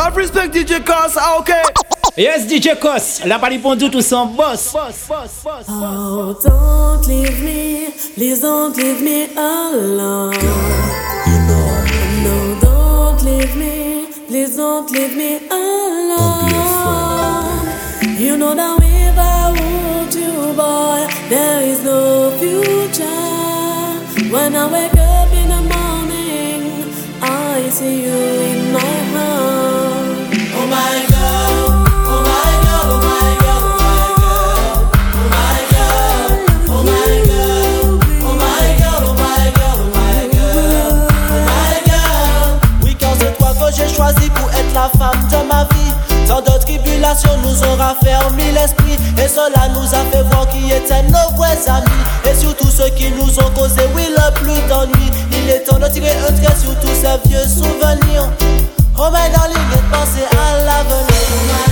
Love respect DJ Cos, ah, ok. Yes, DJ Cos, la pali pour tout son boss. Oh, don't leave me, please don't leave me alone. You know. No, don't leave me, please don't leave me alone. You know that if I want you, boy, there is no future. When I wake up in the morning, I see you in my nous ont raffermi l'esprit. Et cela nous a fait voir qui étaient nos vrais amis. Et surtout ceux qui nous ont causé, oui, le plus d'ennui. Il est temps de tirer un trait sur tous ces vieux souvenirs. Oh, my darling, de penser à l'avenir.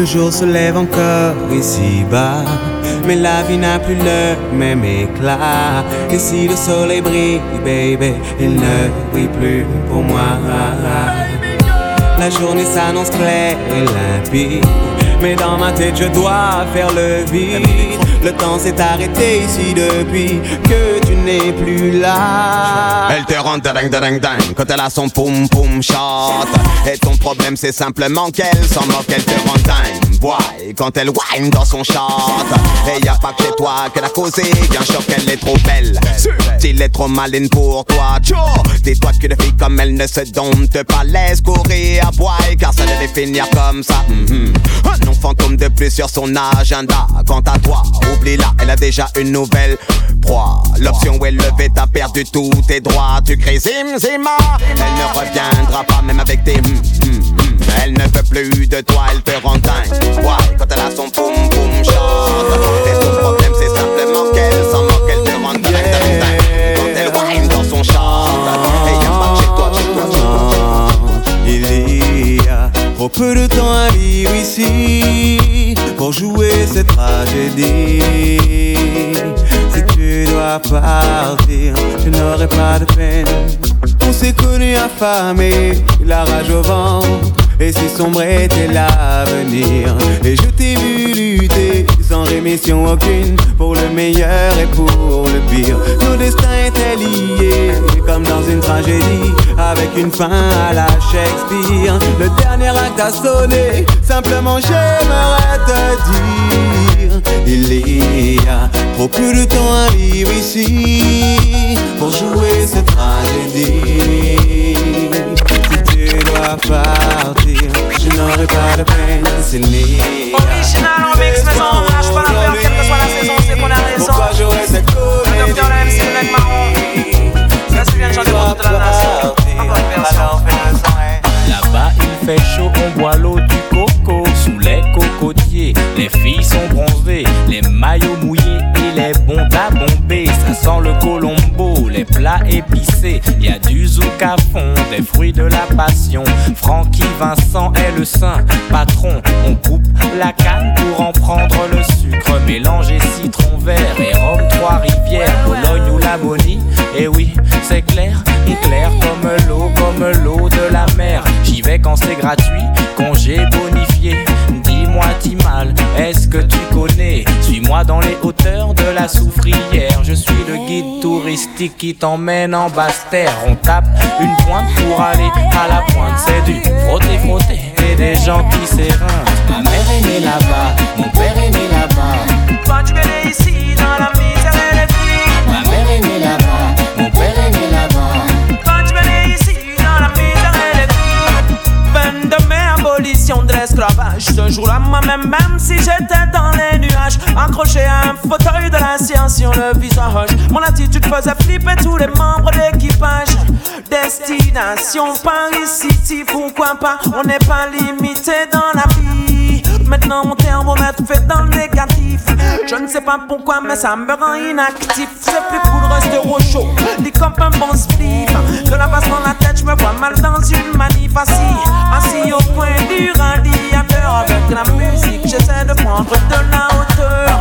Le jour se lève encore ici-bas, mais la vie n'a plus le même éclat. Et si le soleil brille, baby, il ne brille plus pour moi. La journée s'annonce claire et limpide. Mais dans ma tête, je dois faire le vide. Le temps s'est arrêté ici depuis que Elle te rend dingue dingue dingue quand elle a son poum poum shot. Et ton problème c'est simplement qu'elle s'en moque, elle te rend. Quand elle whine dans son shot. Et y a pas que c'est toi qu'elle a causé, bien sûr qu'elle est trop belle. S'il est trop maline pour toi, tcho. Dis-toi qu'une fille comme elle ne se dompte pas, laisse courir à boy, car ça devait finir comme ça. Mhm. Un nom fantôme de plus sur son agenda. Quant à toi, oublie-la, elle a déjà une nouvelle proie. L'option est levée, t'as perdu tous tes droits. Tu cries zim zima, elle ne reviendra pas même avec tes hum. Elle ne veut plus de toi, elle te rend dingue. Quand elle a son poum poum shot. Et ton problème c'est simplement qu'elle s'en moque, elle te rend dingue. Quand elle whine dans son shot. Et y a pas chez toi, chez toi, chez. Il y a trop peu de temps à vivre ici pour jouer cette tragédie. Si tu dois partir, je n'aurai pas de peine. On s'est connus affamés, la rage au ventre. Et si sombre était l'avenir. Et je t'ai vu lutter sans rémission aucune Pour le meilleur et pour le pire. Nos destins étaient liés comme dans une tragédie Avec une fin à la Shakespeare. Le dernier acte a sonné Simplement j'aimerais te dire Il y a trop peu de temps à vivre ici Pour jouer cette tragédie Partir Je n'aurai pas de peine C'est né Original en mix, mais on lâche pas l'affaire, quelle que soit la saison, c'est qu'on a raison. Pourquoi j'aurais cette Le docteur la MC, le mec marron. Ça se vient de chanter pour toute la nation. Encore une version. Là-bas il fait chaud, on boit l'eau du coco sous les cocotiers. Les filles sont bronzées, les maillots à bomber. Ça sent le colombo, les plats épicés. Y a du zouk à fond, des fruits de la passion. Francky Vincent est le saint patron. On coupe la canne pour en prendre le sucre. Mélanger citron vert et rhum trois-rivières. Bologne ou Lamonie, et oui, c'est clair, clair comme l'eau, comme l'eau de la mer. J'y vais quand c'est gratuit, congé bonifié. Dis-moi, Timal, est-ce que tu connais? Suis-moi dans les hauteurs de la soufrière. Je suis le guide touristique qui t'emmène en basse terre. On tape une pointe pour aller à la pointe. C'est du frotter, frotter et des gens qui s'éreintent. Ma mère est née là-bas, mon père est né là-bas. Tu ici, dans la misère? Ce jour-là, moi-même, même si j'étais dans les nuages, accroché à un fauteuil de la science sur le visage, mon attitude faisait flipper tous les membres d'équipage. Destination Paris City, pourquoi pas? On n'est pas limité dans la vie. Maintenant, mon thermomètre fait dans le négatif. Je ne sais pas pourquoi, mais ça me rend inactif. C'est plus cool, reste au chaud. Dis comme un bon spliff. De la base dans la tête, je me vois mal dans une manif assis. Au point du radiateur avec la musique. J'essaie de prendre de la hauteur.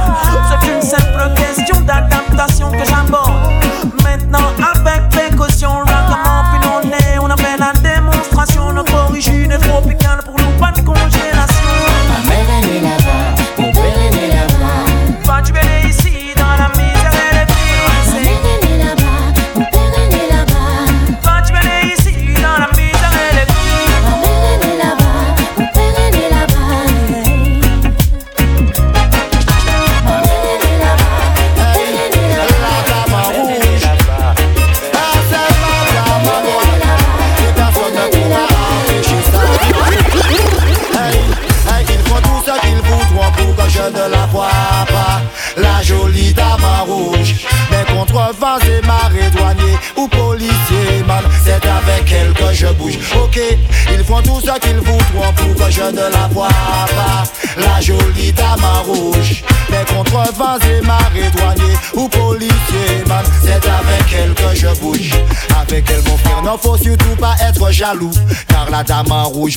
C'est une simple question d'adaptation que j'aborde. Maintenant, avec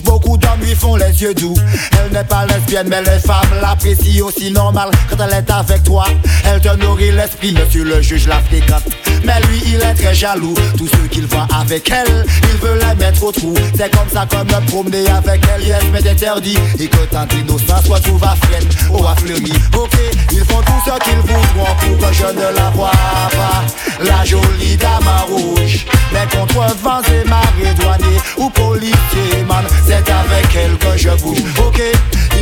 beaucoup d'hommes lui font les yeux doux. Elle n'est pas lesbienne mais les femmes l'apprécient aussi normal Quand elle est avec toi, elle te nourrit l'esprit Monsieur le juge la fréquente mais lui il est très jaloux. Tous ceux qu'il voit avec elle, il veut la mettre au trou. C'est comme ça qu'on me promener avec elle. Yes mais interdit Et que tant d'innocence soit tout va freine. Oh à fleuri. Ok, ils font tout ce qu'ils voudront Pour que je ne la vois pas. La jolie dame rouge Mais contre vents et marées douaniers Ou policiers man C'est avec elle que je bouge. Ok,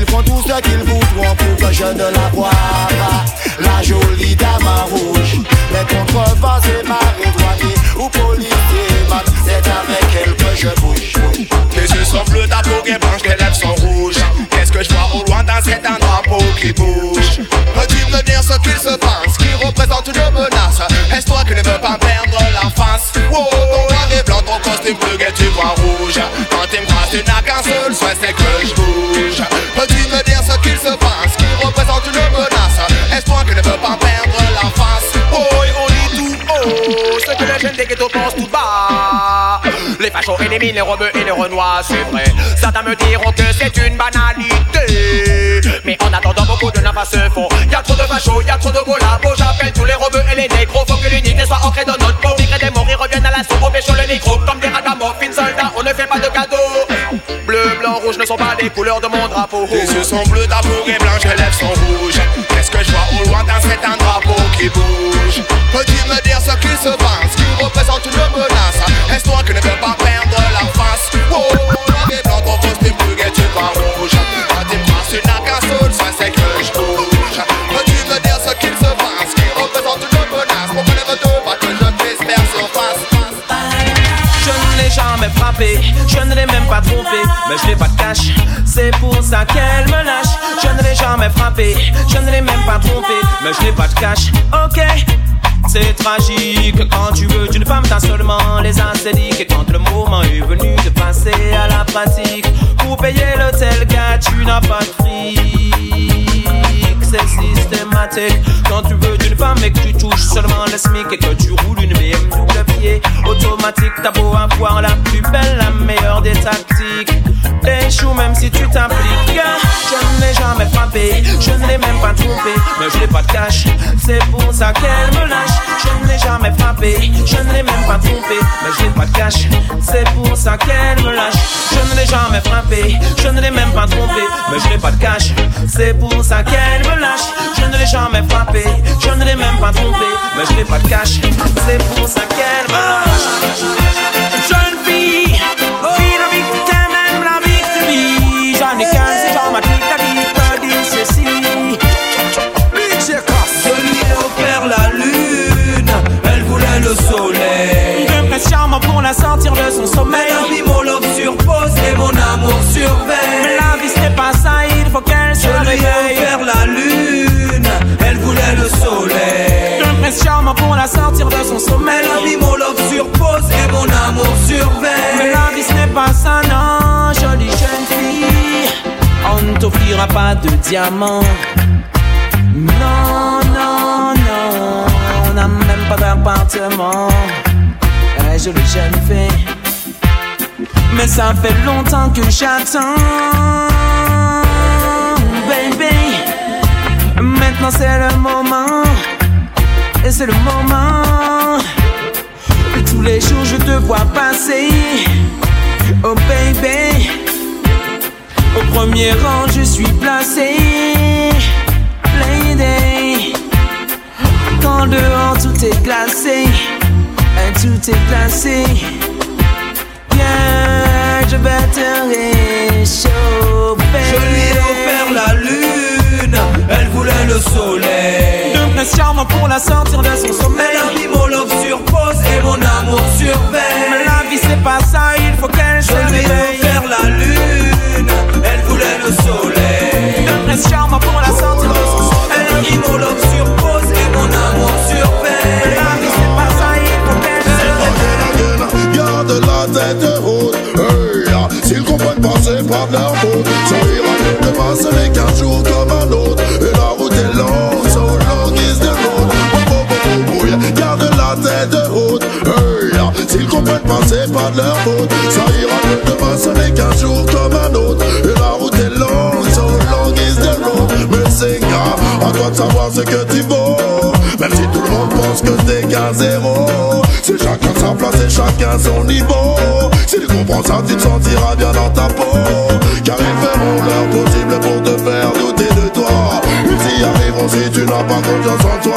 ils font tout ce qu'ils voudront Pour que je ne la vois pas. La jolie dame en rouge Mais contre vents et douaniers Ou policiers man C'est avec elle que je bouge. Tes yeux sont bleus, ta peau est blanche, tes lèvres sont rouges. Qu'est-ce que je vois au loin dans cet drapeau qui bouge? Peux-tu me dire ce qu'il se passe, qui représente une menace? Est-ce toi qui ne veux pas perdre la face bleu et tu vois rouge Quand tu me croises, tu n'as qu'un seul souhait, c'est que je bouge Peux-tu me dire ce qu'il se passe, qui représente une menace? Est-ce toi qui ne veux pas perdre la face? Oh, on dit tout haut, ce que les jeunes des ghettos pensent tout bas les fachos éliminent les rebeux et les renois, c'est vrai. Certains me diront que c'est une banalité. Mais en attendant, beaucoup de navas se font. Y'a trop de fachos, y'a trop de collabos. J'appelle tous les rebeux et les négros. Faut que l'unité soit ancrée dans notre On pêche le micro comme des ragamuffins soldats. On ne fait pas de cadeaux. Bleu, blanc, rouge ne sont pas les couleurs de mon drapeau. Tes yeux sont bleus, ta peau est blanche, tes lèvres sont rouges. Qu'est-ce que je vois au loin dans cet un drapeau qui bouge? Peux-tu me dire ce qu'il se passe, qui représente une menace je ne l'ai même pas trompé, mais je n'ai pas de cash. C'est pour ça qu'elle me lâche. Je ne l'ai jamais frappé, je ne l'ai même pas trompé, mais je n'ai pas de cash. Ok. C'est tragique quand tu veux d'une femme, t'as seulement les ascédiques. Et quand le moment est venu de passer à la pratique, pour payer l'hôtel, gars, tu n'as pas de fric. C'est systématique quand tu veux d'une femme et que tu touches seulement le SMIC et que tu roules une BM double pied automatique. T'as beau avoir la plus belle, la meilleure des tactiques. T'échoues même si tu t'appliques. Gars, Je ne l'ai jamais frappé, je ne l'ai même pas trompé, mais je n'ai pas de cash. C'est pour ça qu'elle me lâche. Je ne l'ai jamais frappé, je ne l'ai même pas trompé, mais je n'ai pas de cash. C'est pour ça qu'elle me lâche. Je ne l'ai jamais frappé, je ne l'ai même pas trompé, mais je n'ai pas de cash. C'est pour ça qu'elle me lâche. Je ne l'ai jamais frappé, je ne l'ai même pas trompé, mais je n'ai pas de cash. C'est pour ça qu'elle me lâche. Jeune sortir de son sommeil. Mes mon love pause et mon amour surveille. Mais la vie ce n'est pas ça, il faut qu'elle se réveille. Je lui ai offert la lune, elle voulait le soleil. Je presse charmant pour la sortir de son sommeil. Mes mon love surpose et mon amour surveille. Mais la vie ce n'est pas ça, non, jolie jeune fille. On ne t'offrira pas de diamant. Non, non, non, on n'a même pas d'appartement. Un jolie jeune fille. Mais ça fait longtemps que j'attends, baby. Maintenant c'est le moment, et c'est le moment. Tous les jours je te vois passer, oh baby. Au premier rang je suis placé, lady. Quand dehors tout est glacé, tout est glacé. Viens, je vais te réchauffer. Je lui ai offert la lune, elle voulait le soleil. Prince charmant pour la sortir de son sommeil. Elle a mis mon love sur pause et mon amour surveille. Mais la vie c'est pas ça, il faut qu'elle se Je lui ai offert la lune, elle voulait le soleil. Prince charmant pour la sortir de son sommeil. Elle a mis mon love sur pause de leur faute mieux demain ce n'est qu'un jour comme un autre. Et la route est longue, so long is the road oh, yeah. Garde la tête haute, hey, ah, s'ils comprennent pas c'est pas de leur faute. Ça ira mieux demain ce n'est qu'un jour comme un autre. Et la route est longue, so long is the road Mais c'est gars, à toi de savoir ce que tu vaux pense que t'es qu'un zéro. C'est chacun sa place et chacun son niveau. Si tu comprends ça, tu te sentiras bien dans ta peau. Car ils feront leur possible pour te faire douter de toi. Ils y arriveront si tu n'as pas confiance en toi.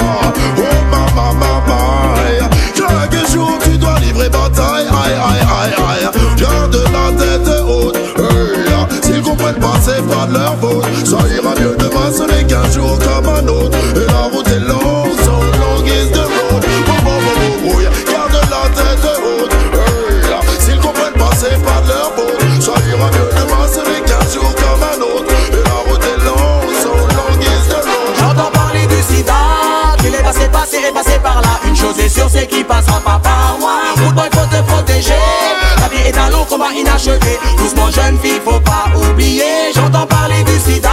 Oh maman, maman, aïe. Chaque jour tu dois livrer bataille. Aïe, aïe, aïe, aïe. Garde la tête haute. Hey, S'ils comprennent pas, c'est pas de leur faute. Ça ira mieux demain, ce n'est qu'un jour comme un autre. Et la route est longue, là Une chose est sûre c'est qu'il passera pas par moi. Good boy faut te protéger. La vie est un long combat inachevé. Doucement jeune fille faut pas oublier. J'entends parler du sida.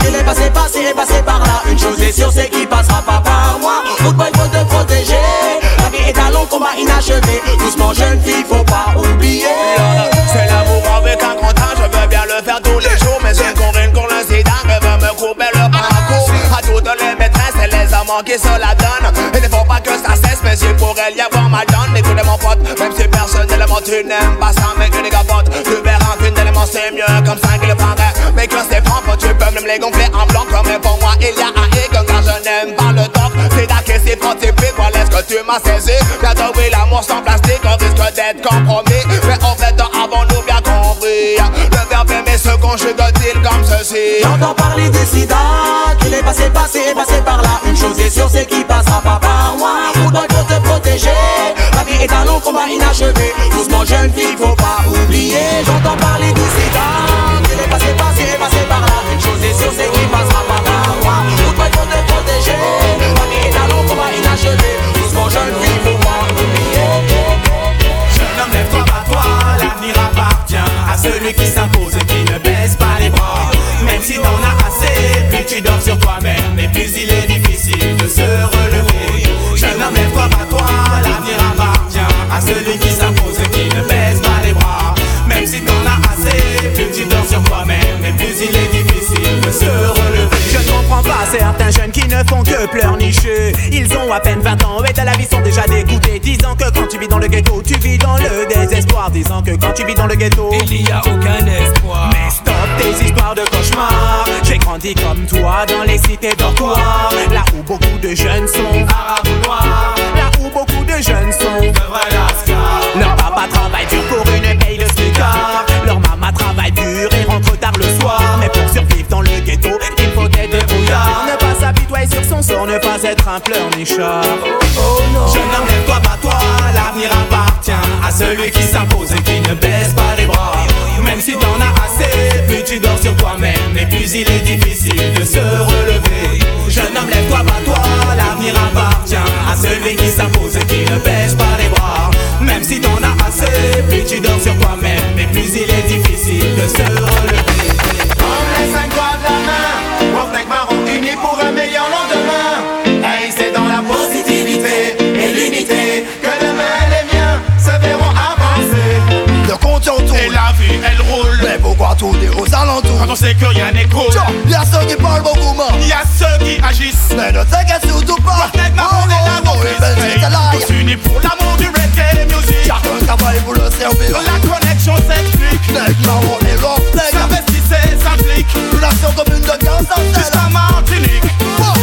Qu'il est passé, passé et passé par là. Une chose est sûre c'est qu'il passera pas par moi. Boy faut te protéger. La vie est un long combat inachevé. Doucement jeune fille faut pas oublier qui se la donnent Il ne faut pas que ça cesse, mais il pourrait y avoir mal donne Écoutez mon pote, même si personnellement tu n'aimes pas ça Mais que les gapotes, tu verras qu'une élément c'est mieux comme ça qu'il paraît. Mais que c'est propre, tu peux même les gonfler en blanc Comme pour moi il y a un hic, car je n'aime pas le top C'est d'accord, c'est frotte, c'est pique, voilà ce que tu m'as saisi. Bientôt oui, l'amour sans plastique, on risque d'être compromis. Mais en fait, avons-nous bien compris? Le verbe aimer se conjugue-t-il comme ceci. J'entends parler du sida Qu'il est passé, passé passé par est sûre c'est qu'il passera pas par moi faut te protéger. La vie est un long combat inachevé. Doucement jeune fille faut pas oublier. J'entends parler du sida Qu'il est passé, passé et passé par là. Une chose est sûre c'est qu'il passera pas par moi faut te protéger. La vie est un long combat inachevé. Doucement jeune fille faut pas oublier. Jeune homme, lève-toi, bats-toi, l'avenir appartient à celui qui s'impose et qui ne baisse pas les bras. Même si t'en as assez, plus tu dors sur toi-même, mais plus il est se relever. Jeune homme, lève-toi, bats-toi, l'avenir appartient à celui qui s'impose et qui ne baisse pas les bras. Même si t'en as assez, plus tu dors sur toi-même, mais plus il est difficile de se relever. Je ne comprends pas certains jeunes qui ne font que pleurnicher. Ils ont à peine 20 ans et de la vie sont déjà dégoûtés. Disant que quand tu vis dans le ghetto, tu vis dans le désespoir. Disant que quand tu vis dans le ghetto, il n'y a aucun espoir. Mais tes histoires de cauchemars. J'ai grandi comme toi dans les cités dortoirs. Là où beaucoup de jeunes sont arabes noirs. Là où beaucoup de jeunes sont de vrais lascars. Leur papa travaille dur pour une paye de smicard. Leur maman travaille dur et rentre tard le soir. Mais pour survivre dans le ghetto, sort, ne pas être un pleurnichard. Oh. Jeune homme, lève-toi, bats-toi, l'avenir appartient à celui qui s'impose et qui ne baisse pas les bras. Même si t'en as assez, plus tu dors sur toi-même, et plus il est difficile de se relever. Jeune homme, lève-toi, bats-toi, l'avenir appartient à celui qui s'impose et qui ne baisse pas les bras. Même si t'en as assez, plus tu dors sur toi-même, mais plus il est difficile de se relever. Comme les cinq doigts de la main, pour elle roule. Mais pourquoi tourner aux alentours? Quand on sait que rien n'est cool. Il y ceux qui parlent beaucoup moins. Il ceux qui agissent. Mais ne t'inquiète surtout pas. On est là pour les Tous unis pour l'amour du reggae music Chacun travaille pour le servir. La connexion s'explique. Nec, maman et l'offre S'investissez, s'implique. Commune de 15 Jusqu'à Martinique. Oh.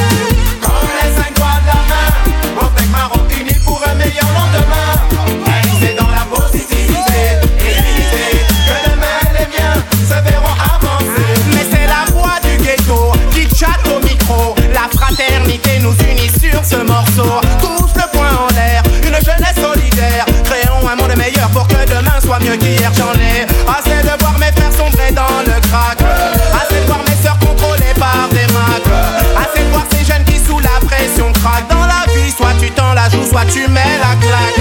Ce morceau. Tous le poing en l'air, une jeunesse solidaire. Créons un monde meilleur pour que demain soit mieux qu'hier. J'en ai assez de voir mes frères sombrer dans le crack. Assez de voir mes sœurs contrôlées par des macs. Assez de voir ces jeunes qui sous la pression craquent. Dans la vie, soit tu tends la joue, soit tu mets la claque.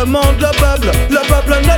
Demande le peuple Le peuple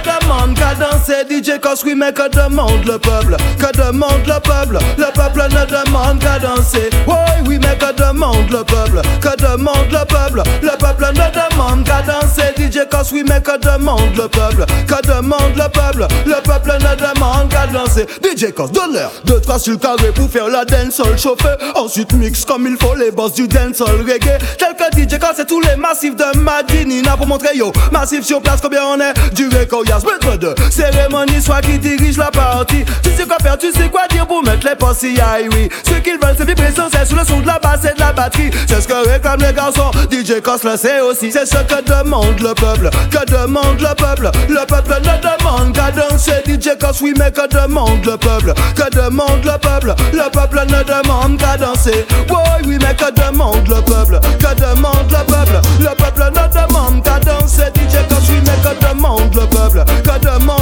DJ Cos Oui mais que demande le peuple? Que demande le peuple? Le peuple ne demande qu'à danser. Oui oui mais que demande le peuple? Que demande le peuple? Le peuple ne demande qu'à danser. DJ Cos Oui mais que demande le peuple? Que demande le peuple? Le peuple ne demande qu'à danser. DJ Cos donne l'air Deux trois sur le carré pour faire la dancehall chauffer Ensuite mix comme il faut les boss du dancehall reggae. Tel DJ Cos et tous les massifs de Madinina Pour montrer yo Massif sur place combien on est Du récoyas Maître de cérémonie soit qui dirige la partie. Tu sais quoi faire, tu sais quoi dire pour mettre les postes aïe oui. Ce qu'ils veulent c'est vibrer sans cesse. Sous le son de la basse et de la batterie. C'est ce que réclament les garçons. DJ Cos le sait aussi. C'est ce que demande le peuple. Que demande le peuple. Le peuple ne demande qu'à danser. DJ Cos oui mais que demande le peuple? Que demande le peuple? Le peuple ne demande qu'à danser. Oui oui mais que demande le peuple? Que demande le peuple? Le peuple ne demande qu'à danser. DJ Cos oui mais que demande le peuple? Que demande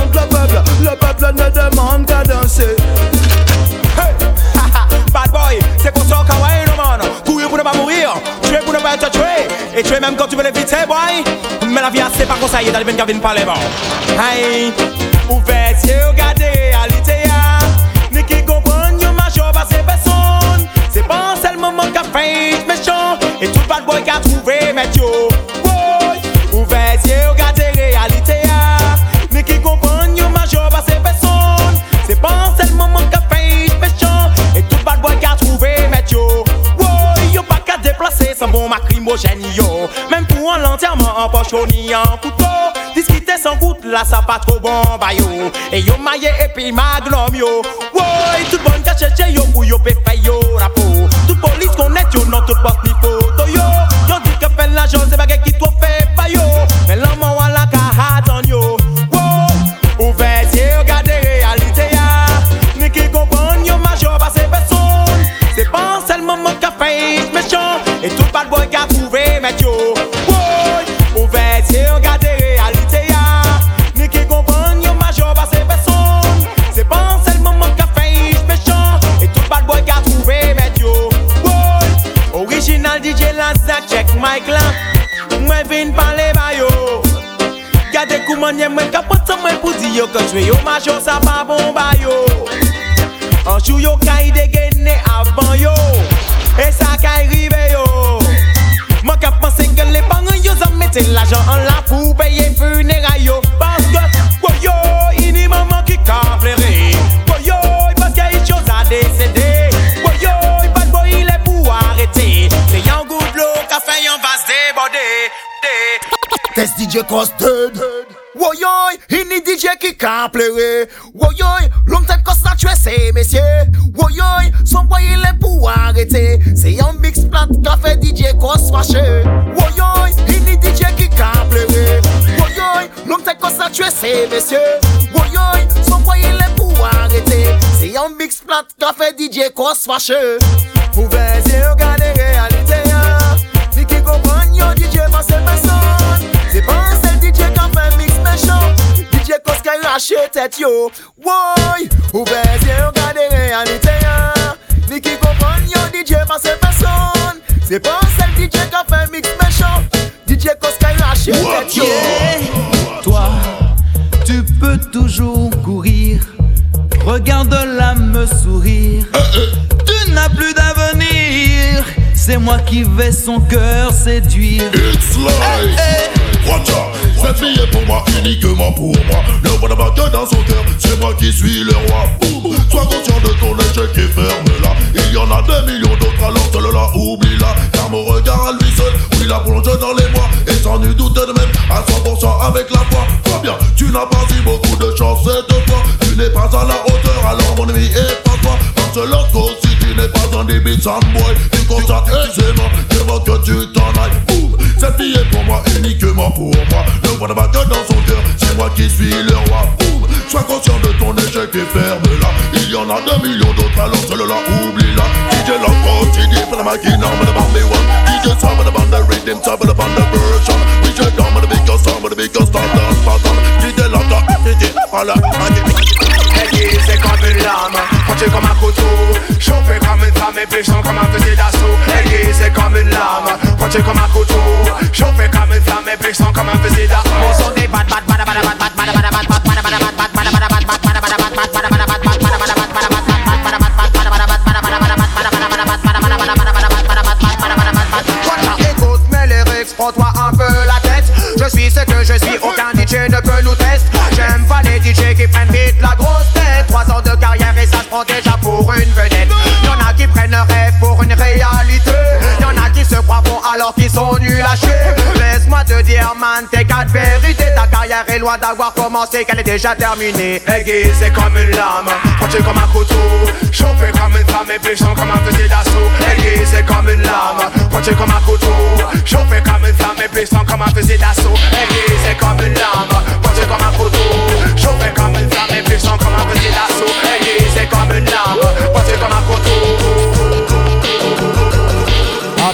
c'est pas conseillé d'aller venir venir parler bon. Ouvert yeux, regardez à l'ITA. Hein. Ni qui comprend, ni ma chauve à ces personnes. C'est pas seul moment qu'a fait méchant. Et tout le boy qu'a trouvé, mais yo. Ouvert yeux, regardez à réalité. Hein. Ni qui comprend, ni ma chauve à ces personnes. C'est pas seul moment qu'a fait méchant. Et tout le boy qu'a trouvé, mais yo. Yo, pas qu'à déplacer, c'est bon, ma pochon ni en couteau. Diskite sans goutte la sa pa tro bon bayo. E yo maye epi maglom yo. Woy, tout bon kacheche yo pou yo pe yo rapo Tout polis konet yo nan tout post mic lan Mwen vin pale bayo Gade kouman nye mwen kapote mwen pou di yo Kachwe yo majo sa pa bon ba yo. Anjou yo kay ide genne avan yo E sa kay rive yo. Mwen ka pense ke le pangan yo zan mette l'ajan an la pou peye fune DJ Custard. Woyoy, ini DJ ki ka plere Woyoy, lom tet kos la tue se mesye Woyoy, son boye le pou arete Se yon mix plant ka fe DJ kos fache Woyoy, ini DJ ki ka plere Woyoy, lom tet kos la tue se mesye Woyoy, son boye le pou arete Se yon mix plant ka fe DJ kos fache Pou veze yo gane realite hein. ya Ni ki kompany yo DJ vase mese Mache tet yo Woy Oubez ye yo gade realite ya Ni ki kompon yo DJ pa se person Se pan sel DJ ka fe mix mechon DJ Koskay mache tet yo Toi Tu peux toujours courir. Regarde-la me sourire. Euh, euh. Tu n'as plus d'avenir. C'est moi qui vais son cœur séduire. It's life hey, hey. Watch out. Cette fille est pour moi, uniquement pour moi. Vois pas que dans son cœur, c'est moi qui suis le roi. Sois conscient de ton échec et ferme-la. Il y en a des millions d'autres, alors seul-là, oublie-la. Car mon regard à lui seul, oui, la plonge dans les mois. Et sans nul doute de même, à 100% avec la foi. Toi bien, tu n'as pas eu beaucoup de chance cette fois. Tu n'es pas à la hauteur, alors mon ami, et pas toi. Parce l'autre si tu n'es pas un sans boy, tu constates aisément, veux que tu t'en ailles. Boum. Cette fille est pour moi, uniquement pour moi. Ne vois pas que dans son cœur, c'est moi qui suis le roi. Boum. Sois conscient de ton échec et ferme-la. Il y en a deux millions d'autres, alors seul-là, oublie-la. DJ Loco, DJ for the machine, I'm the bomb one. DJ Sam, the band, the rhythm, top of the band, the version? Just come with the biggest song, with the biggest star, dance pattern. DJ Loco, DJ, follow, C'est comme une lame, pointé comme un couteau Chauffé comme une femme et péchant comme un fusil d'assaut Eddie, c'est comme une lame, pointé comme un couteau Chauffé comme une femme et péchant comme un fusil d'assaut Mon son des prends-toi un peu la tête Je suis ce que je suis, aucun DJ ne peut nous tester J'aime pas les DJ qui prennent vite la pour une vedette. Y'en a qui prennent un rêve pour une réalité. Y'en a qui se croient bons alors qu'ils sont nuls à chier. Laisse-moi te dire man, t'es quatre vérités. Ta carrière est loin d'avoir commencé, qu'elle est déjà terminée. Aiguise c'est comme une lame, pointé comme un couteau? Chauffé comme une femme et péchant comme un fusil d'assaut Aiguise c'est comme une lame, pointé comme un couteau? Chauffé comme une femme et péchant comme un fusil d'assaut Aiguise c'est comme une lame,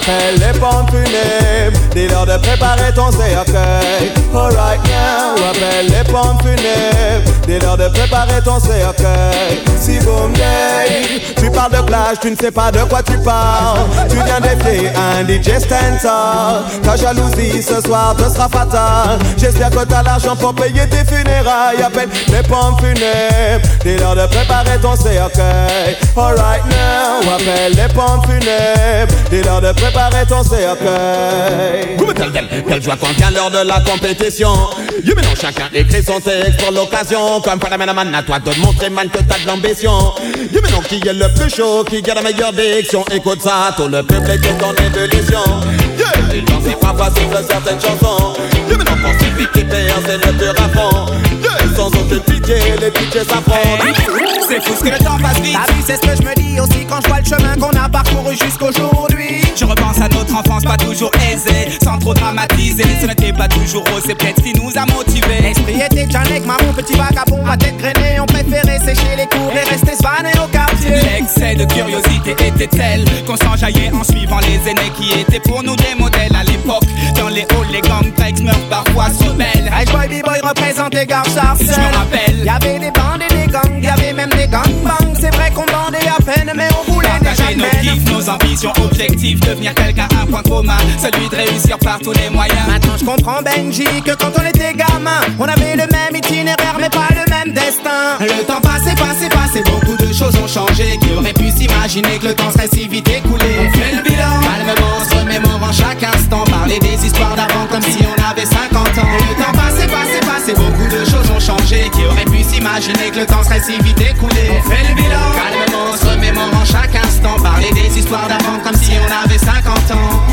elle est parfumée préparer ton cercueil. Alright now, appelle les pompes funèbres, dis-leur de préparer ton cercueil. Si boom day, tu parles de plage, tu ne sais pas de quoi tu parles. Tu viens défier un DJ Stentor. Ta jalousie ce soir te sera fatale. J'espère que t'as l'argent pour payer tes funérailles. Appelle les pompes funèbres, dis-leur de préparer ton cercueil. Alright now, appelle les pompes funèbres, dis-leur de préparer ton cercueil. Them, quelle joie quand l'heure de la compétition. You maintenant chacun écrit son texte pour l'occasion. Comme man à toi de montrer man que t'as de l'ambition. You maintenant qui est le plus chaud, qui garde la meilleure diction. Écoute ça, tout le public est en ébullition. Yeah. Il pensait pas facile de certaines chansons Mais maintenant pour suffit critère c'est le te raffont Sans aucune pitié les budgets s'affrontent C'est fou ce que le temps passe vite c'est ce que je me dis aussi quand je vois le chemin qu'on a parcouru jusqu'aujourd'hui pas toujours aisée Sans trop dramatiser Ce n'était pas toujours rose c'est peut-être ce qui nous a motivés L'esprit était déjà marron petit vagabond à tête grainée On préférait sécher les cours et rester svané au quartier L'excès de curiosité était tel qu'on s'enjaillait en suivant les aînés qui étaient pour nous des modèles à l'époque. Dans les halls, les gangs Breaks meurent parfois sous belle. Hey boy, b-boy représente les gars Je me rappelle, y'avait des bandes et des gangs, y'avait même des gangbangs. C'est vrai qu'on bandait Partager nos kiffs, nos ambitions, objectifs, devenir quelqu'un, un point commun, celui de réussir par tous les moyens. Maintenant je comprends Benji que quand on était gamin, on avait le même itinéraire mais pas le même destin. Le temps passé, passé, passé, beaucoup de choses ont changé. Qui aurait pu s'imaginer que le temps serait si vite écoulé On fait le bilan, calmement, se remémore en chaque instant. Parler des histoires d'avant comme si on avait 50 ans. Le temps passé, passé, passé, beaucoup de choses ont changé. Qui aurait pu s'imaginer que le temps serait si vite écoulé On fait le bilan, D'avant comme si on avait 50 ans.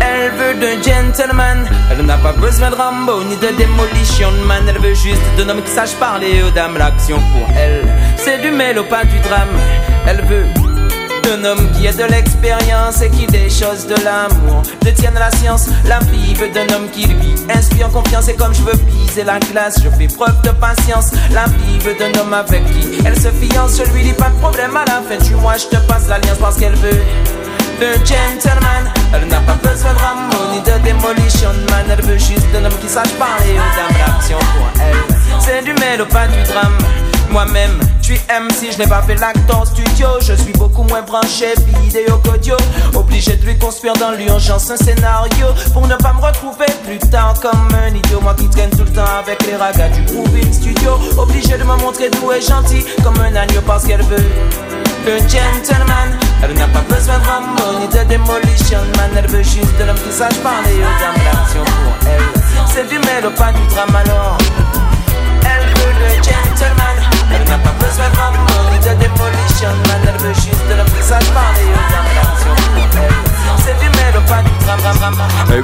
Elle veut d'un gentleman, elle n'a pas besoin de Rambo ni de Demolition Man. Elle veut juste d'un homme qui sache parler aux dames. L'action pour elle, c'est du mélo, du drame. Elle veut d'un homme qui a de l'expérience et qui des choses de l'amour détienne la science. La fille veut d'un homme qui lui inspire confiance et comme je veux piser la classe, je fais preuve de patience. La veut d'un homme avec qui elle se fiance. Je lui dis pas de problème à la fin du mois, je te passe l'alliance parce qu'elle veut de gentleman. Elle n'a pas besoin de Rambo ni de Demolition Man. Elle veut juste d'un homme qui sache parler aux dames. L'action pour elle, c'est du mélo, pas du drame. Moi-même, je suis MC, je n'ai pas fait l'acte en studio. Je suis beaucoup moins branché vidéo qu'audio. Obligé de lui construire dans l'urgence un scénario pour ne pas me retrouver plus tard comme un idiot. Moi qui traîne tout le temps avec les ragas du Grooving Studio. Obligé de me montrer doux et gentil comme un agneau parce qu'elle veut le gentleman. Elle n'a pas besoin de Rambo ni de Demolition Man. Elle veut juste de l'homme qui sache parler aux dames. Pour elle, c'est du mélo, pas du drame alors. N'a pas besoin de juste de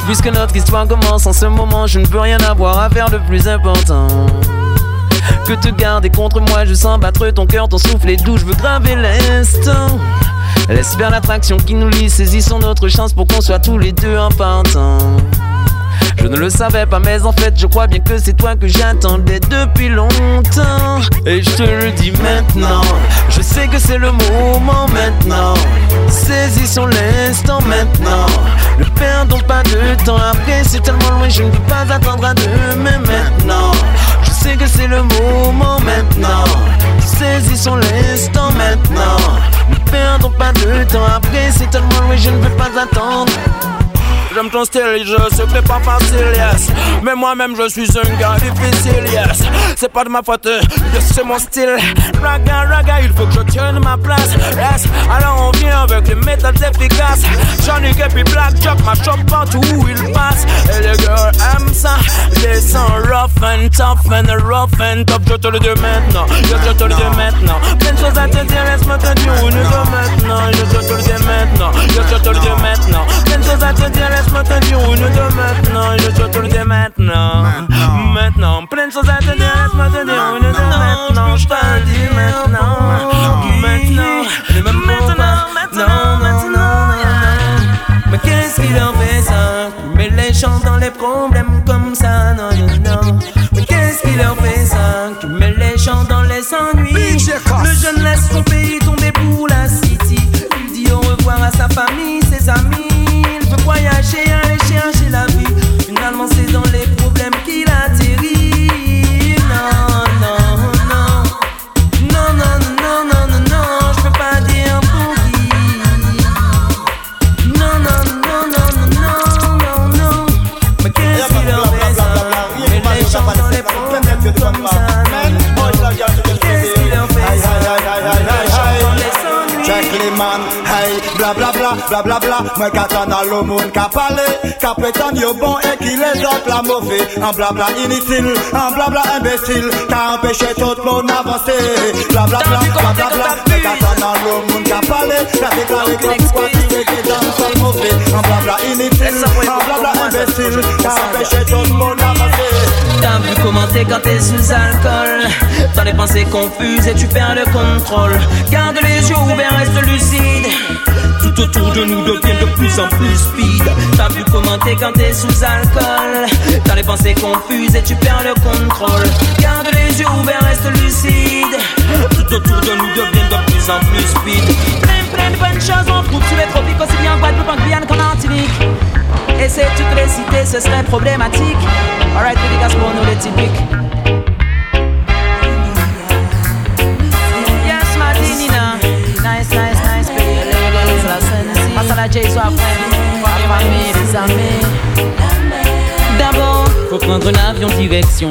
Puisque notre histoire commence en ce moment, je ne veux rien avoir à faire de plus important. Que te garder contre moi, je sens battre ton cœur, ton souffle est doux, je veux graver l'instant. Laisse faire l'attraction qui nous lie, saisissons notre chance pour qu'on soit tous les deux en partant. Je ne le savais pas, mais en fait, je crois bien que c'est toi que j'attendais depuis longtemps. Et je te le dis maintenant, je sais que c'est le moment maintenant. Saisissons l'instant maintenant. Ne perdons pas de temps, après c'est tellement loin, je ne peux pas attendre à demain maintenant. Je sais que c'est le moment maintenant. Saisissons l'instant maintenant. Ne perdons pas de temps, après c'est tellement loin, je ne peux pas attendre. J'aime ton style, je sais que pas facile, yes. Mais moi-même, je suis un gars difficile, yes. C'est pas de ma faute, yes, c'est mon style. Raga, raga, il faut que je tienne ma place, yes. Alors on vient avec les méthodes efficaces. Johnny et puis Black Jack, ma shop partout où il passe. Et les girls aiment ça. Des sons rough and tough and rough and tough. Je te le dis maintenant, yes, je te le dis maintenant. Plein de choses à te dire, laisse-moi te dire où nous sommes maintenant. Je te le dis maintenant, yes, je te le dis maintenant. Plein de choses à te dire, laisse-moi te dire nous sommes maintenant. Je te le dis maintenant. Maintenant, plein de choses à te dire, laisse-moi te dire nous sommes maintenant. Je te le dis maintenant. Maintenant, maintenant, maintenant, maintenant. Mais qu'est-ce qu'il en fait ça? Mais les gens dans les problèmes comme ça, non, non, non. Mais qu'est-ce qu'il en fait ça? Qui met les gens dans les ennuis Le jeune laisse son pays tomber pour la city Il dit au revoir à sa famille, ses amis veut bla bla bla, bla bla bla. Moi qu'attend dans le monde qu'a parlé Qu'a prétend yo bon et qui les autres la mauvais En bla bla inutile, en bla bla imbécile Qu'a empêché tout le monde avancer Bla bla bla, bla bla bla Moi qu'attend dans le monde qu'a parlé Qu'a déclaré comme quoi tu es qui dans son mauvais Un blabla inutile, un blabla imbécile Qui empêchait tout le monde d'avancer T'as vu commenter quand t'es sous alcool? T'as les pensées confuses et tu perds le contrôle. Garde les yeux ouverts, reste lucide. Tout autour de nous devient de plus en plus speed. T'as vu commenter quand t'es sous alcool? T'as les pensées confuses et tu perds le contrôle. Garde les yeux ouverts, reste lucide. Tout autour de nous devient de plus en plus speed. Plein plein de bonnes choses en route sur les tropiques Aussi bien en Guadeloupe, en Guyane qu'en Martinique. Et c'est toutes les cités, ce serait problématique. Alright, les gars, pour nous les typiques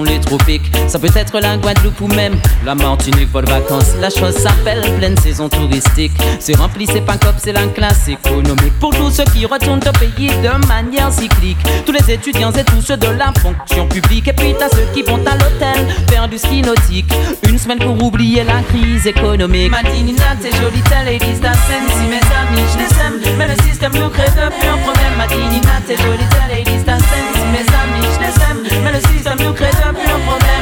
les tropiques. Ça peut être la Guadeloupe ou même la Martinique les vacances. La chose s'appelle pleine saison touristique. C'est rempli, c'est pas cop, c'est la classe économique. Pour tous ceux qui retournent au pays de manière cyclique. Tous les étudiants et tous ceux de la fonction publique. Et puis t'as ceux qui vont à l'hôtel faire du ski nautique. Une semaine pour oublier la crise économique. Madinina, c'est joli, tel et liste Si mes amis, je les aime. Mais le système nous crée depuis un problème. Madinina, c'est joli, tel et liste Si mes amis, je les aime. Mais le système nous crée depuis un problème.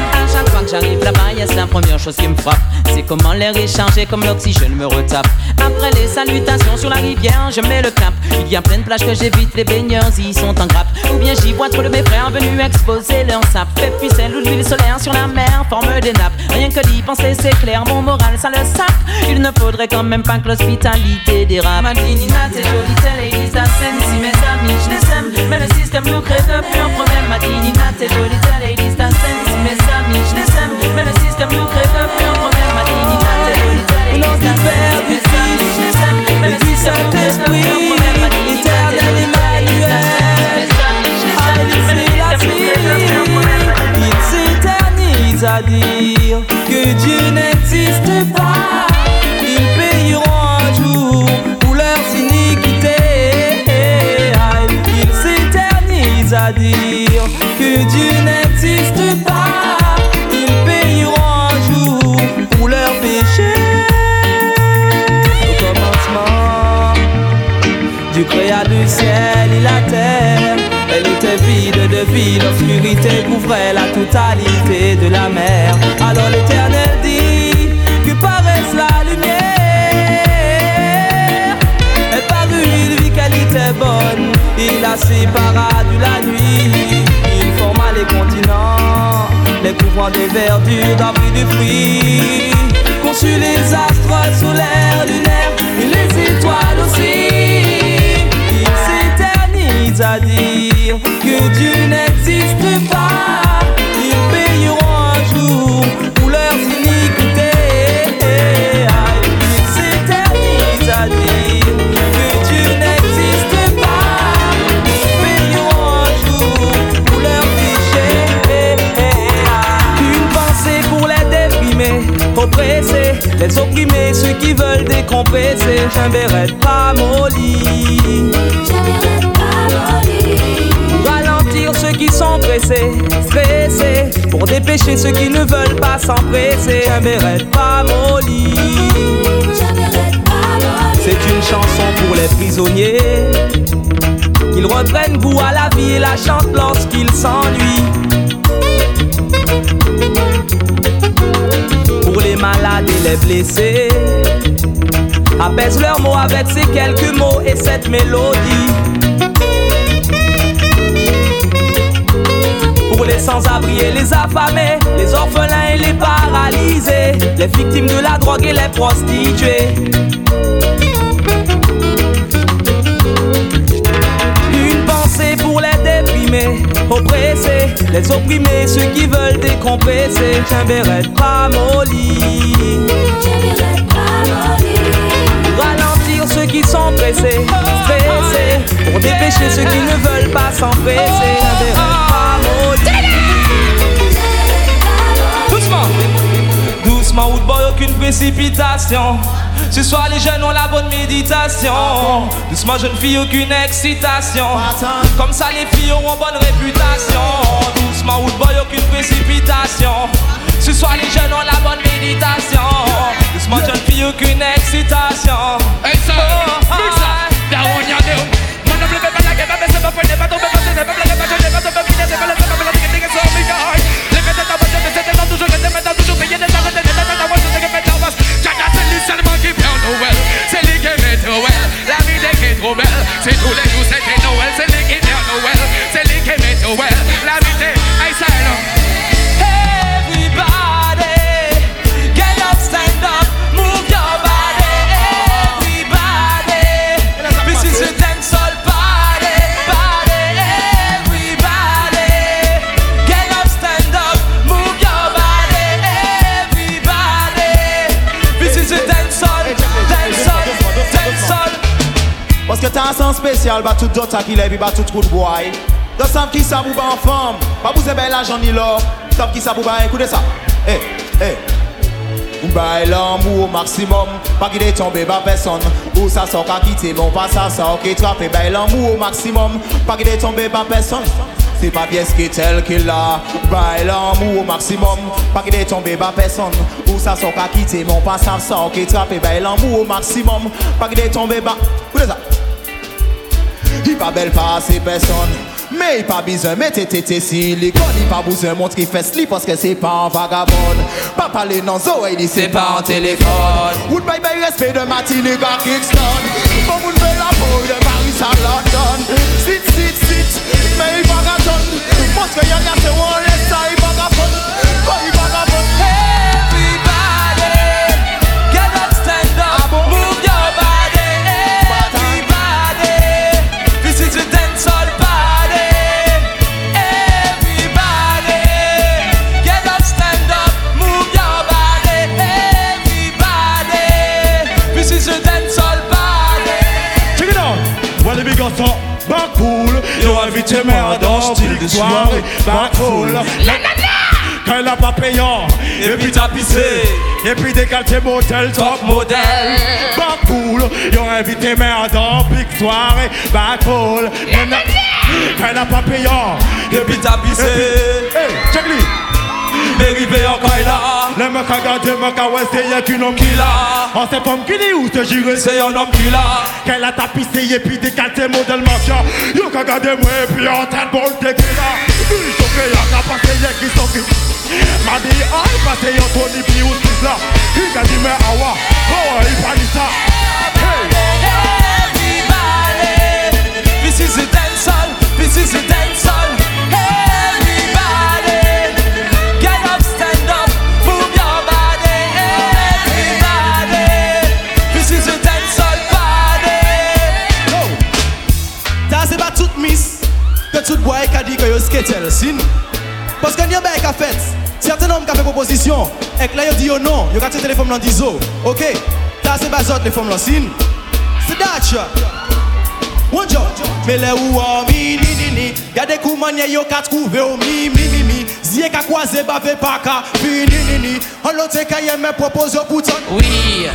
J'arrive là-bas, yes, la première chose qui me frappe, c'est comment l'air est changé, comme l'oxygène me retape. Après les salutations sur la rivière, je mets le cap. Il y a plein de plages que j'évite, les baigneurs y sont en grappe. Ou bien j'y vois trop de mes frères venus exposer leur sap. Et puis c'est l'huile solaire sur la mer, forme des nappes. Rien que d'y penser, c'est clair, mon moral, ça le sape. Il ne faudrait quand même pas que l'hospitalité dérape. Madinina, c'est joli, tel et Lisa Sen, si mes amis, les aime. Mais le système nous crée depuis un problème. Madinina, c'est joli, tel et Lisa Sen, si mes amis, les. Mais le système nous crée un problème. Et Lisa Sen, si mes amis, je les aime. Mais le système nous crée un problème. C'est joli, tel et Lisa Il s'éternise à dire que Dieu n'existe pas. Ils payeront un jour pour leurs iniquités. Il s'éternise à dire que Dieu n'existe pas. De l'obscurité couvrait la totalité de la mer. Alors l'éternel dit que paraisse la lumière. Elle parut, il vit qu'elle était bonne, il la sépara de la nuit. Il forma les continents, les courants des verdures, d'arbres de fruits. Conçut les astres solaires, lunaires, et les étoiles aussi. Il s'éternise à dire que Dieu n'existe pas. Ils payeront un jour pour leurs iniquités. Il s'éternise à dire que Dieu n'existe pas. Ils payeront un jour pour leurs péchés. Une pensée pour les déprimés, oppressés, les opprimés, ceux qui veulent décompresser. Béret pas molli. Qui sont pressés, stressés. Pour dépêcher ceux qui ne veulent pas s'empresser. Un béret pas molli. C'est une chanson pour les prisonniers. Qu'ils reprennent goût à la vie et la chantent lorsqu'ils s'ennuient. Pour les malades et les blessés. Apaise leurs mots avec ces quelques mots et cette mélodie. Pour les sans-abri et les affamés, les orphelins et les paralysés, les victimes de la drogue et les prostituées. Une pensée pour les déprimés, oppressés, les opprimés, ceux qui veulent décompresser. Pas molli. Ralentir ceux qui sont pressés, stressés, pour dépêcher ceux qui ne veulent pas s'empresser. Un Doucement, doucement, Woodboy, aucune précipitation. Ce soir, les jeunes ont la bonne méditation. Doucement, jeune fille, aucune excitation. Comme ça, les filles auront bonne réputation. Doucement, Woodboy, aucune précipitation. Ce soir, les jeunes ont la bonne méditation. Doucement, jeune fille, aucune excitation. Hey, ça, Oh, ça. C'est tous les jours, c'était Noël, c'est l'équipe Noël, c'est l'équipe Noël, la vie est aïe, I'm living Dédicace spéciale, bah tout qui lève, bah tout trou de bois. Dans savent qui ça vous bat en forme, pas vous avez l'argent ni l'or. Savent qui ça vous bat, écoutez ça. Eh, eh. Ou bail l'amour au maximum, pas qu'il est tombé par personne. Ou ça sort qu'à quitter, bon pas ça sort qui trappe. Bail l'amour maximum, pas qu'il est tombé par personne. C'est pas pièce qui est tel qu'il a. Bail l'amour maximum, pas qu'il est tombé par personne. Ou ça sort qu'à quitter, bon pas ça sort qui trappe. Bail l'amour maximum, pas qu'il est tombé par. Écoutez ça. Il pas belle pas assez personne. Mais il pas besoin mettre tété silicone. Il pas besoin montrer fesses li parce que c'est pas un vagabond Pas parler dans Zoé dit c'est pas un téléphone. Would bye bye respect de à Kingston. Bon moun fait la peau de Paris à London Sit sit sit Mais il vagabond Montre y'a gâté on laisse ça Invité merde en style de soirée. Quand elle a pas payant, et puis. Et puis décale tes motel, top modèle. Back cool. Yo, invité merde en big soirée. Cool. Quand elle a pas payant, et puis. Hey, check. Dérivé en Kaila Les mecs à garder, mecs à ouest, c'est y'a qu'un homme qui l'a On sait pas qui dit où te jure, c'est un homme qui l'a Qu'elle a tapissé et puis décalé modèle Yo qu'à garder moi et puis en train de bon tequila Il sont fait y'a qu'à passer y'a qui qui M'a dit ah il y'a Tony c'est là Il a dit mais Oh il pas dit ça Everybody, this is a dancehall, this is a dancehall. Que tout boy qui a dit que yo skater sin. Parce que n'y a pas fait Certains hommes qui ont fait proposition Et que là yo dit yo non Yo gâté téléphone dans 10 ans Ok Ça c'est pas autres les femmes là sin. One job Mais les ou mi ni ni ni Gade kou manye yo ka oh mi mi mi mi. Zye ka kwaze bave pa ka Fi ni ni ni. An lo te ka ye me propose yo Oui.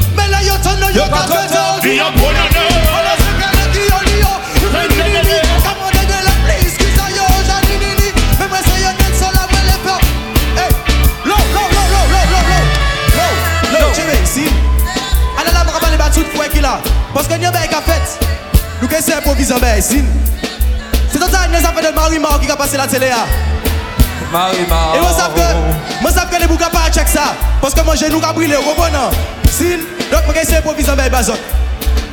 Yo ton yo ka an se ka le yo li kwe ki la. Paske nye bey ka fet Nou ke se improvise bey sin Se ton tan nye sa fet el Marimar ki ka pase la tele ya Marimar E mwen sap ke Mwen sap ke ne bou ka pa a chek sa Paske mwen genou ka brile robonan Sin Dok mwen ke se improvise bey bazok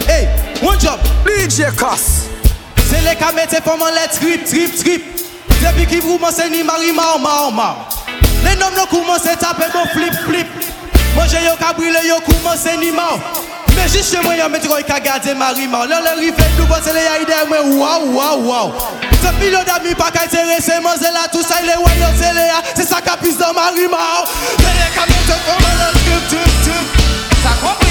Hey One job. DJ Kass Se le ka mette foman le trip trip. Trip Depi ki vrou mwen se ni Marimar mar mar Le nom nou kouman se tape bon flip. Flip Manje yo kabrile yo kouman se ni mar Rejiche mwen yon metro yon kagade mariman Lè lè rive doubo se lè ya ide mwen waw waw waw Se pilon dami pa ka interese man Zè la tou sa yon lè wè yon se lè ya Se sa kapis dan mariman Lè lè kamyon te fòman lè skrip tip tip Sa kwa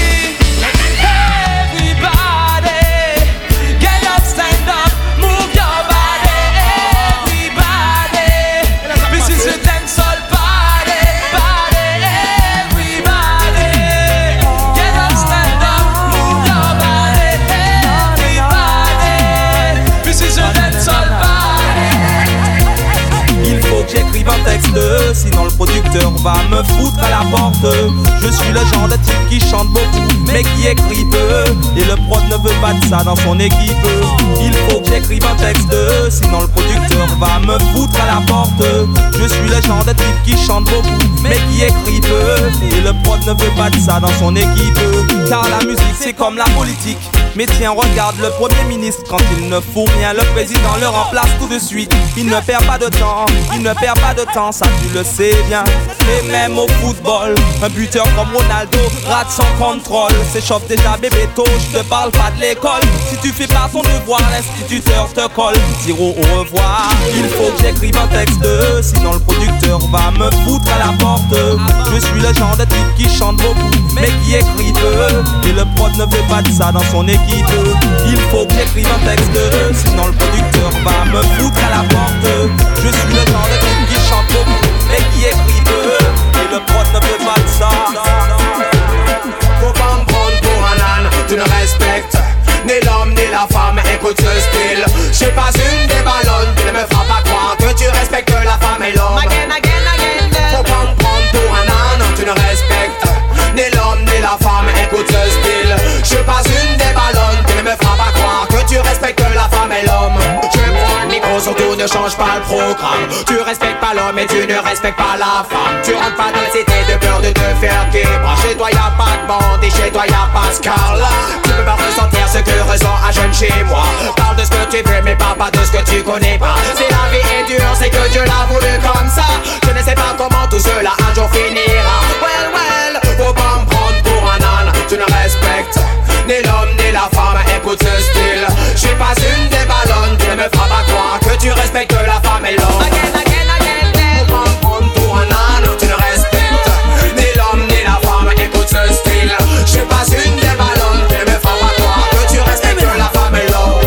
faut que j'écrive un sinon le producteur va me foutre à la porte. Je suis le genre de type qui chante beaucoup, mais qui écrit peu. Et le prod ne veut pas de ça dans son équipe. Il faut que j'écrive un texte, sinon le producteur va me foutre à la porte. Je suis le genre de type qui chante beaucoup, mais qui écrit peu. Et le prod ne veut pas de ça dans son équipe. Car la musique c'est comme la politique. Mais tiens, regarde le premier ministre quand il ne fout rien, le président le remplace tout de suite. Il ne perd pas de temps, il ne perd pas de temps, ça tu le sais bien. Et même au football, un buteur comme Ronaldo rate son contrôle. S'échauffe déjà bébé tôt, je te parle pas de l'école. Si tu fais pas ton devoir, l'instituteur te colle. Dire au revoir, il faut que j'écrive un texte, Sinon le producteur va me foutre à la porte Je suis le genre de type qui chante beaucoup Mais qui écrit peu Et le prod ne fait pas de ça dans son équipe Il faut que j'écrive un texte Sinon le producteur va me foutre à la porte Je suis le genre de type Mais qui écrit peu Et le prod ne fait pas de ça Faut pas me prendre pour un âne, tu ne respectes ni l'homme ni la femme, écoute ce style. Je pas une des ballonnes, tu ne me feras pas croire que tu respectes la femme et l'homme. Surtout ne change pas le programme. Tu respectes pas l'homme et tu ne respectes pas la femme. Tu rentres pas dans la cité de peur de te faire québra. Chez toi y'a pas de bande et chez toi y'a pas Scarl. Tu peux pas ressentir ce que ressent un jeune chez moi. Parle de ce que tu veux, mais parle pas de ce que tu connais pas. Si la vie est dure, c'est que Dieu l'a voulu comme ça. Je ne sais pas comment tout cela un jour finira. Well, well, faut pas me prendre pour un âne. Tu ne respectes ni l'homme ni la femme. Écoute ce style. Je suis pas une des ballonnes. Tu ne me feras pas croire que tu respectes la femme et l'homme. Faut pas me prendre pour un âne. Tu ne respectes ni l'homme ni la femme. Écoute ce style. Je suis pas une des ballonnes. Tu ne me feras pas croire que tu respectes la femme et l'homme.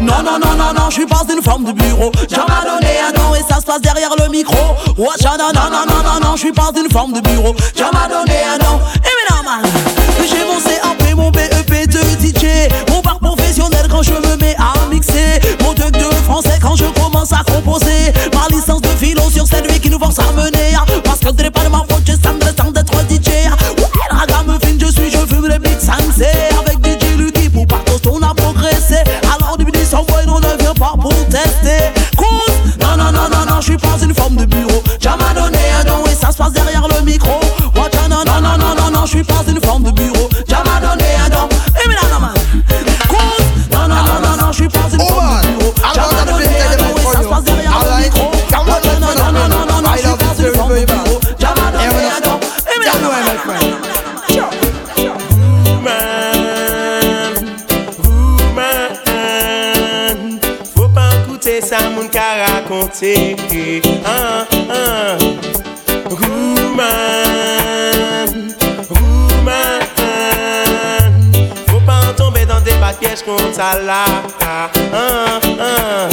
Non, non, non, non, non, je suis pas une forme de bureau. J'en m'a donné un nom et ça se passe derrière le micro. Watch non, non, non, non, non, non, je suis pas une forme de bureau. J'en m'a donné un nom. Et quand je me mets à mixer. Mon truc de français quand je commence à composer. Ma licence de philo sur cette vie qui nous force à mener. Parce que ce pas de ma faute, j'ai sans d'être DJ. Ouais, la gamme fine, je suis, je fume les sensés. Avec DJ Lucky pour partout, on a progressé. Alors, du midi, sans voix, on ne vient pas pour tester. Non, non, non, non, non, je suis pas une forme de bureau. J'ai m'a donné un nom et ça se passe derrière raconté. Ah, ah. Woman, woman, faut pas tomber dans des pièges comme ça là. Ah, ah, ah.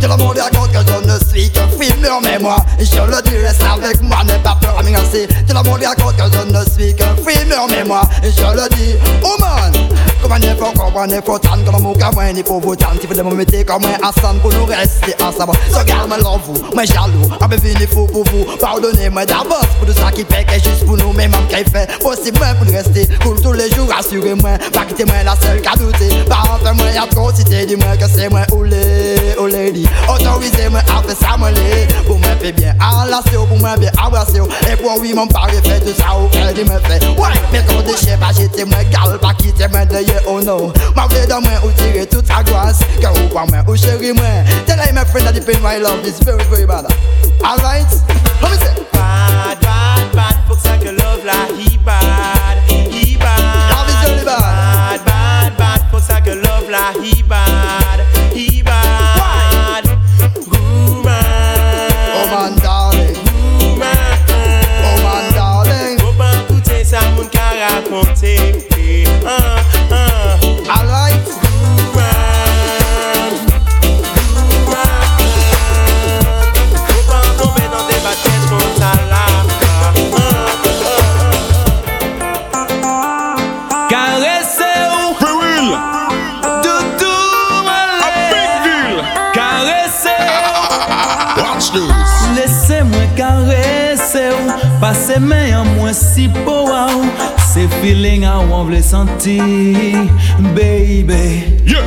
Tout le monde raconte que je ne suis qu'un filmeur Mais moi, je le dis, reste avec moi, n'aie pas peur à m'engager Tout le monde raconte que je ne suis qu'un filmeur Mais moi, je le dis, oh man Comment il faut comprendre, il faut tendre Comme mon gamin, il faut vous tendre Si vous me mettre comme un Hassan pour nous rester ensemble So garde moi love vous, moi jaloux. Ben il faut pour vous, pardonnez-moi d'abord. Pour tout ça qui fait que juste pour nous, même qui fait Possible pour nous rester cool tous les jours Rassurez-moi, pas quitter moi la seule qu'à douter. Pas enfin moi y'a trop cité, dis-moi que c'est moi. Olé, olé, dit Autorisez-moi à faire ça, moi Pour me faire bien enlacer, pour moi bien embrasser Et pour oui, mon pari fait tout ça, au cœur, il me fait Ouais, mais quand je sais pas, j'étais moi gal, pas quitter moi de yeah, oh no. Ma vle dans moi, ou tirer toute sa grâce Car ou pas moi, ou chérie moi Tell I my friend that the pain my love is very, very bad. Alright, let me say Bad, bad, bad, pour ça que love la he bad, he bad. Love is very bad. Bad, bad, bad, pour ça que love la he bad, ou Passez main en moi si pour ou C'est feeling ou on veut sentir Baby. Yeah.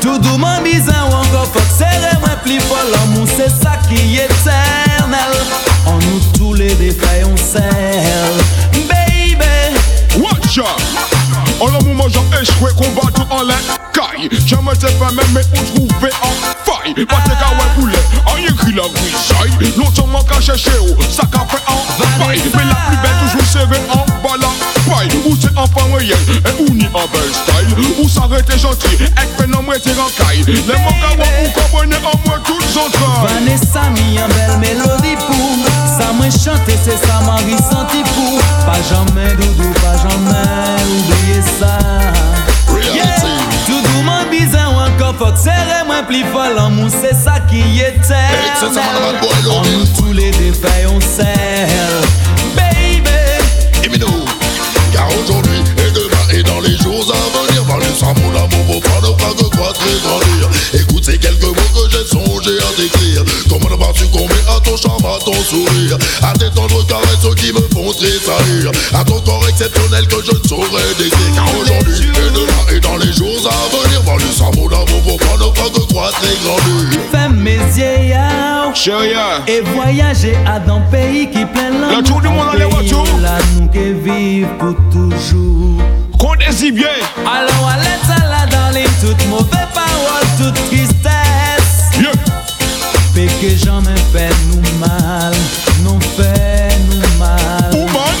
Tout doucement bizarre ou encore faut que serrer moi plus fort. L'amour c'est ça qui est éternel. En nous tous les défaits on serre Baby. Watch out. En un moment j'ai échoué, combat tout en l'air Caille, jamais t'es pas même mais on trouvé en faille. Pas tes ouais poulet, en écrit la grisaille. Longtemps manque à chercher où, ça qu'a fait en paille Mais la plus belle toujours serrée en bas paille Ou c'est moyen et ou ni style. Ou et t'es Les ou comprenez tout Vanessa belle mélodie pour Ça m'a chanté c'est Pas jamais doudou pas jamais oublier ça. Reality. Doudou m'a bizarre encore faut que serrer moi plus folle L'amour c'est ça qui est éternel. On nous tous les détails on sert aujourd'hui et demain et dans les jours à venir. Dans les sans mon amour pour toi ne pas que croître et grandir. Écoute ces quelques mots que j'ai songé à t'écrire à ton charme, à ton sourire. À tes tendres caresses qui me font tressaillir. À ton corps exceptionnel que je ne saurais décrire. Car aujourd'hui et demain et dans les jours à venir. Dans les sans mon amour pour toi ne pas que croître et grandir. Fais mes yeux Et voyager à dans pays qui plein l'amour tout le monde dans les voitures. Là nous qui vivent pour toujours. Comptez-y bien. Alors allez ça là dans les toutes mauvaises paroles, toute tristesse que jamais fait nous mal, non fait nous mal Woman,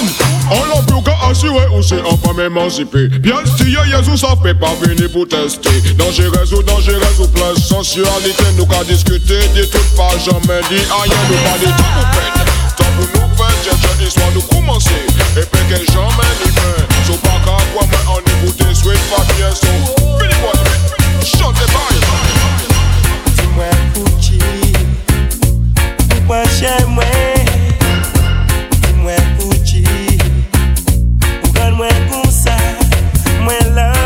on l'a plus qu'à assurer ou c'est enfin émancipé. Bien y'a Jésus, ça fait pas venir pour tester. Dangereuse ou dangereuse ou plein sensualité, nous qu'à discuter de toutes pas jamais dit rien, nous pas de tout pour nous faire, déjà dit soit nous commencer. Et puis que jamais ni fin. So pas qu'à quoi, mais on écoute sweet pas bien son. Fini moi, chantez bye. Mwen chè mwen Mwen pouti Mwen kon mwen kon sa Mwen la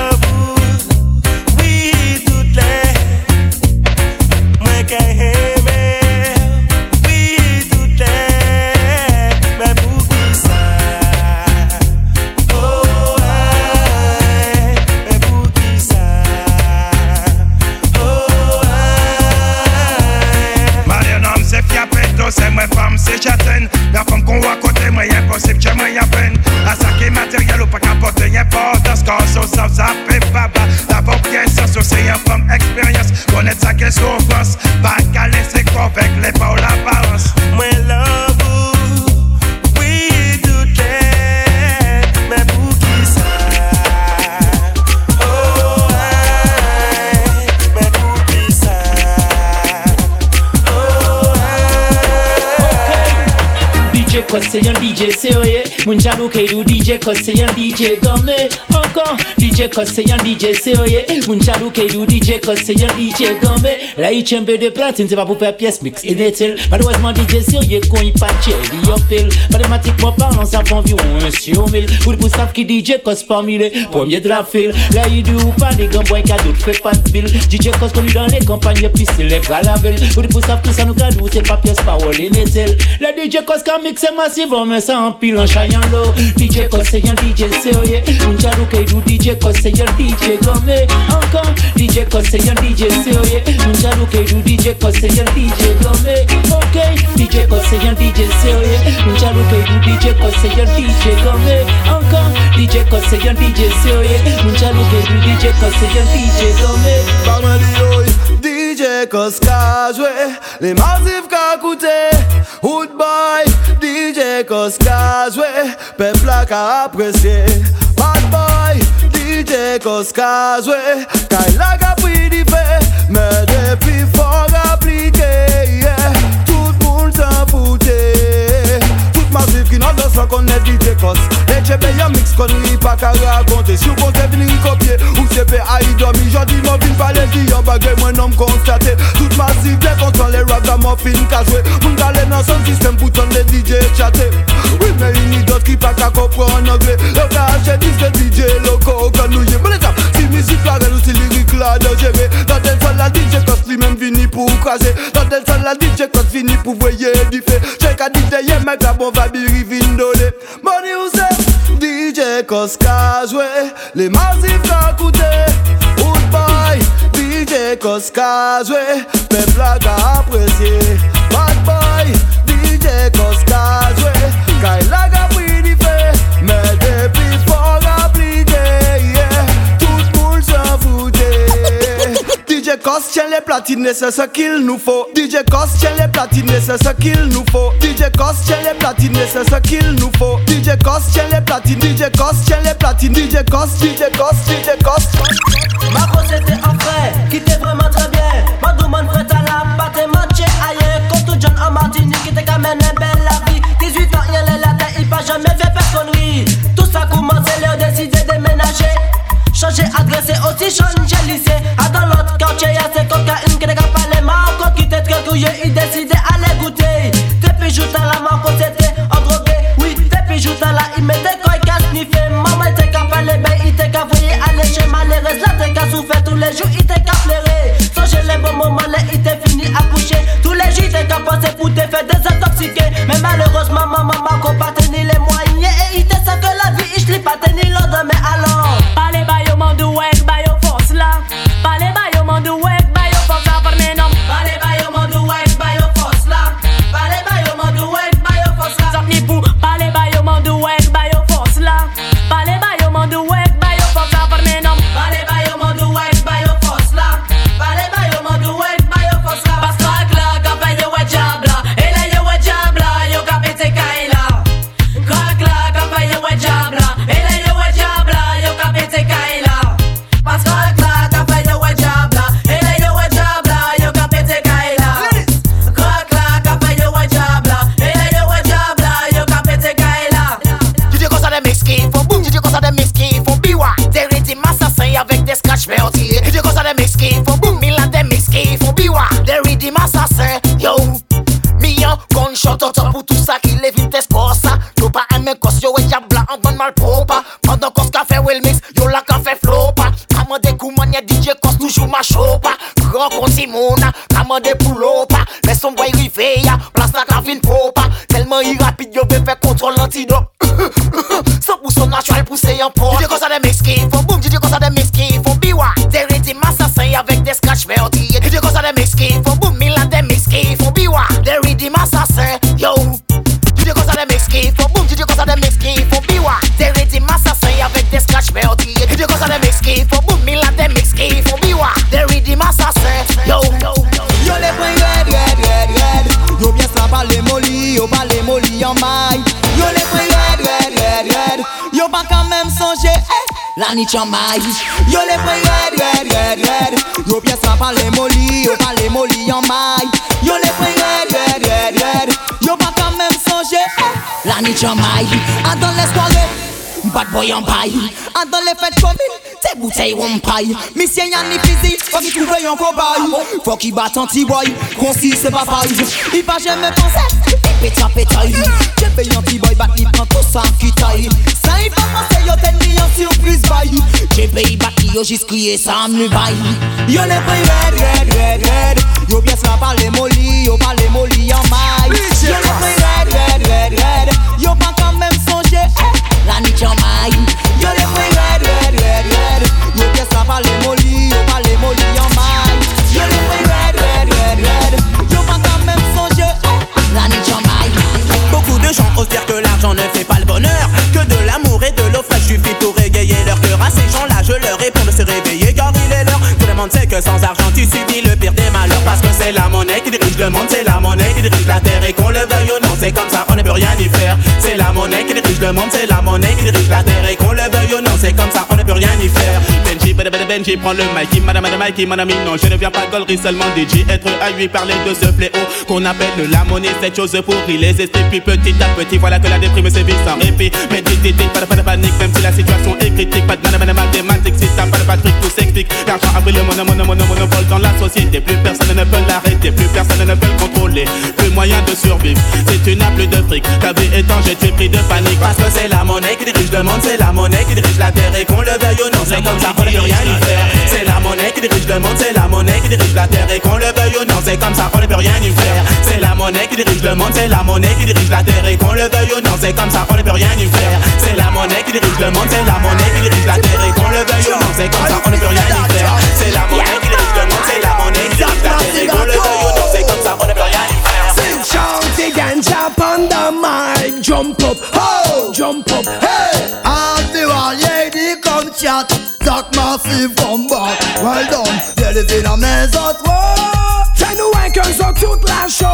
DJ cause c'est un DJ sérieux Moun jaloux do DJ cause c'est un DJ gommé Encore DJ cause c'est un DJ sérieux Moun jaloux qui do DJ cause c'est un DJ gommé La chamber de platine c'est pas pour faire pièce mix inutile Malheureusement DJ il pas cher il y a pile Mathématiquement parlant ça prend environ un sur mille Pour pour savent qui DJ cause parmi les premiers de la file Là il dit ou pas des gants boy cadeau fait pas de bill DJ cause connu dans les campagnes puis c'est les bras la ville Pour pour savent que ça nous cadeau c'est pas pièce parole inutile La DJ cause quand mix c'est massif on met ça en pile en chaillant l'eau DJ cause c'est un DJ sérieux Un jaloux qui do DJ cause c'est un DJ gommé Encore DJ cause c'est un DJ sérieux Un jaloux qui do DJ cause c'est un DJ gommé Ok DJ cause c'est un DJ sérieux Un jaloux qui do DJ cause c'est un DJ gommé Encore DJ cause c'est un DJ sérieux Un jaloux qui do DJ cause c'est un DJ gommé Parle-moi de DJ Koska joué Les massifs qu'a coûté Hood boy DJ Koska joué Peuple a qu'a apprécié Bad boy DJ Koska joué Kaila qu'a pris du fait Mais depuis fort appliqué massif qui n'a de sang qu'on est DJ Kos Les chebes y'a mix qu'on n'y pas qu'à raconter Si vous comptez venir copier Ou c'est fait à y dormir J'en dis mon vin pas les dit Y'a bagué moi non constaté Tout massif les contrôles les ragamuffins qu'a joué Moun galè dans son système pour ton les DJ chatter Oui mais il y a d'autres qui pas qu'à comprendre en anglais Le gars achète disque DJ loco Quand nous y est bon Si musique la reine ou si lyrique la de gérer Dans tel sol la DJ Kos lui-même vini pour craser Dans tel sol la DJ Kos fini pour voyer du fait Check à DJ y'a mec la bon va biri vin donner Money ou c'est DJ Kos qu'a joué Les massifs qu'a coûté Wood boy DJ Kos qu'a joué Peuple a qu'a apprécié Bad boy DJ Kos qu'a joué Kaila Kos tient les platines c'est ce qu'il nous faut DJ Kos tient les platines c'est ce qu'il nous faut DJ Kos tient les platines c'est ce qu'il nous faut DJ Kos tient les platines DJ Kos tient les platines DJ Kos DJ Kos DJ Kos Ma grosse était en frais, qui était vraiment très bien. Ma demande prête à la pâte et matché ailleurs. Quand tout jeune en Martinique, qui te camène une belle la vie. 18 ans, il est la tête, il pas jamais fait personnerie. Tout ça commence, leur décidé de déménager. Changer adresse aussi changer lycée. À dans l'autre il décidait à les goûter. Tes pijoux t'as la main qu'on s'était endrogué. Oui, tes pijoux la, il mettait quoi, il casse ni fait. Maman était qu'à pas les bains, il était qu'à voyer à les schémas. Les restes là, t'es qu'à souffrir tous les jours, il était qu'à flairer. Songez les bons moments, là, il était fini à coucher. Tous les jours, t'es qu'à penser pour te faire désintoxiquer. Mais malheureusement, maman, maman. Simona, kama des poulo pas. Mais son boy rive ya, place la clavine popa Tellement il rapide yo veut faire contrôle l'antidote. 100% naturel poussé en port DJ cos a des mix qui font boom, DJ cos a des mix qui font biwa Des rythmes assassins avec des scratch meurtriers DJ cos a des mix qui font boom, mille a des mix qui font biwa Des rythmes assassins, yo. DJ cos a des mix qui font boom, DJ cos a des mix qui font biwa Des rythmes assassins avec des scratch meurtriers DJ cos a des mix qui font boom, mille a La niche en maille Yo les points red, red, red, red. Yo bien ça pas les molly, yo pas les molly en maille Yo les points red, red, red, red. Yo pas quand même songer, eh. La niche en maille Ah dans les soirées Bad boy dans les fêtes communes Tes bouteilles on paille Mission y'en ni physique Faut qu'il trouve un cobaye Faut qu'il batte anti-boy Concis c'est pas pareil Il va jamais penser Péta pétaille J'ai payé anti-boy Bat il prend tout qui taille Ça il va penser Yo t'es mis en surprise bye J'ai payé bat yo juste crié ça me baille Yo les prix red red red red. Yo bien ça par les molly Yo par les molly en maille. Yo les prix red red red red La niche en maille Yo les prix red red red red Yo bien ça par les molly Yo par les molly en maille Yo les prix red red red red Yo pas quand même songer eh, La niche en maille Beaucoup de gens osent dire que l'argent ne fait pas le bonheur. Que de l'amour et de l'eau fraîche suffit pour égayer leur cœur. À ces gens-là je leur réponds de se réveiller car il est l'heure. Tout le monde sait que sans argent tu subis c'est la monnaie qui dirige le monde C'est la monnaie qui dirige la terre et qu'on le veuille ou non C'est comme ça on ne peut rien y faire C'est la monnaie qui dirige le monde C'est la monnaie qui dirige la terre et qu'on le veuille ou non C'est comme ça on ne peut rien y faire Benji, Benji, Benji, prends le mic Madame, madame, Mikey, madame, non Je ne viens pas gollerie seulement DJ Être à lui parler de ce fléau Qu'on appelle la monnaie Cette chose pourrie les esprits Puis petit à petit voilà que la déprime sévit sans répit Mais dis, dis, pas de, panique Même si la situation est critique Pas de mathématiques Si t'as pas de Patrick tout s'explique L'argent a le mono, mono, mono, monopole dans la société. Plus personne ne peut l'arrêter Plus personne ne peut le contrôler. Plus moyen de survivre Si tu n'as plus de fric. Ta vie est en tu es pris de panique. Parce que c'est la monnaie qui dirige le monde C'est la monnaie qui dirige la terre. Et qu'on le veuille ou non C'est comme ça on ne peut rien y faire. C'est la monnaie qui dirige le monde C'est la monnaie qui dirige la terre. Et qu'on le veuille ou non C'est comme ça on ne peut rien y faire. C'est la monnaie qui dirige le monde C'est la monnaie qui dirige la terre. Et qu'on le veuille ou non C'est comme ça on ne peut rien y faire. C'est la monnaie qui dirige le monde C'est la monnaie qui dirige la terre. Et qu'on le veuille comme ça on ne peut rien y faire. C'est la monnaie qui dirige le monde C'est la monnaie qui dirige la terre Et qu'on le veuille ou non C'est comme ça on ne peut rien y faire. Sing shouting and jump on the mic. Jump up, oh, jump up, hey! And the one lady come chat. Talk massive come back. Well done, viens lever la main à toi Fais-nous un qu'un soc toute la show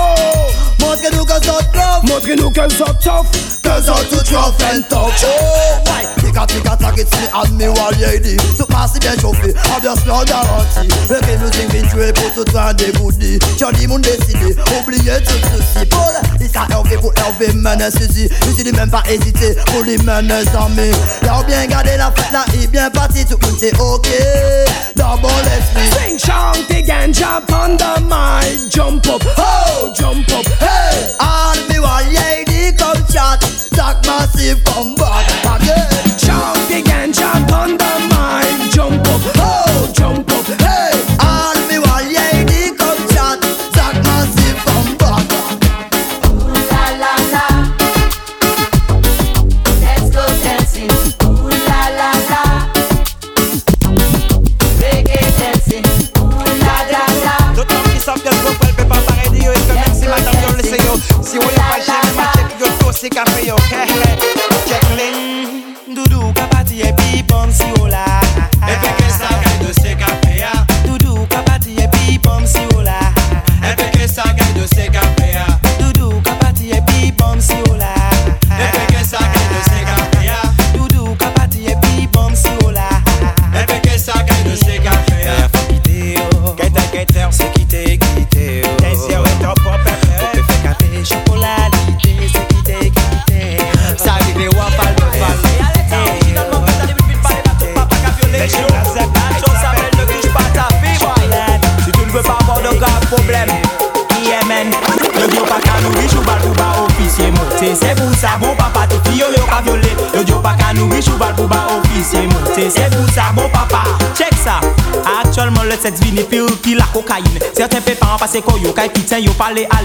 Montrez-nous que ça te Montrez-nous qu'un soc tough. Que ça tout rough and tough Oh, ouais Tika tika tak it's me and me one lady. Tout passe bien chauffé, ambiance plein garantie Reggae music vient jouer pour tout train des goodies Johnny moun décidé, oubliez tout ceci Paul, il sera Hervé pour Hervé mener ceci Je dis même pas hésiter pour lui mener amis Y'a bien gardé la fête là, il bien parti Tout le monde c'est ok, dans bon l'esprit Sing shouting and jump on the mic. Jump up, oh, jump up, hey. All me one lady come chat. Talk massive come back again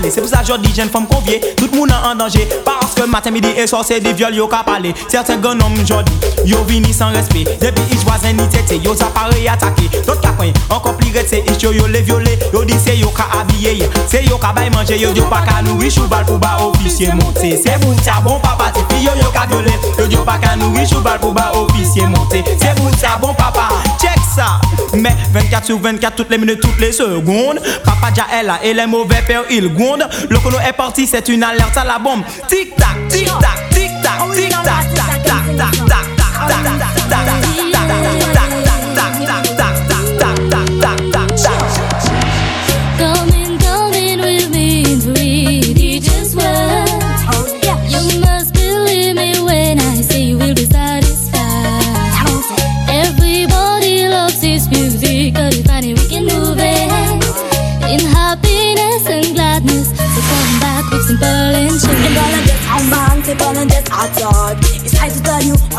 installé C'est pour ça que je jeune femme conviée. Tout le monde en danger. Parce que matin, midi et soir c'est des viols yo ka parler. Certains grands hommes jodi Yo vini sans respect. Depuis ils voisins ni tête Yo s'appareil attaqué. D'autres capins encore plus c'est Ils yo les violer. Yo dit c'est yo ka habillé C'est yo ka bay manger. Yo yo pas ka nourrir Choubal pour bas officier monté. C'est bon ça bon papa Tipi yo yo ka violer. Yo yo pas ka nourrir Choubal pour bas officier monté. C'est bon ça bon papa Check ça. Mais 24 sur 24 toutes les minutes toutes les secondes. Papa déjà est là et les mauvais pères ils gondent Le chrono est parti c'est une alerte à la bombe. Tic tac tic tac tic tac tic tac tac tac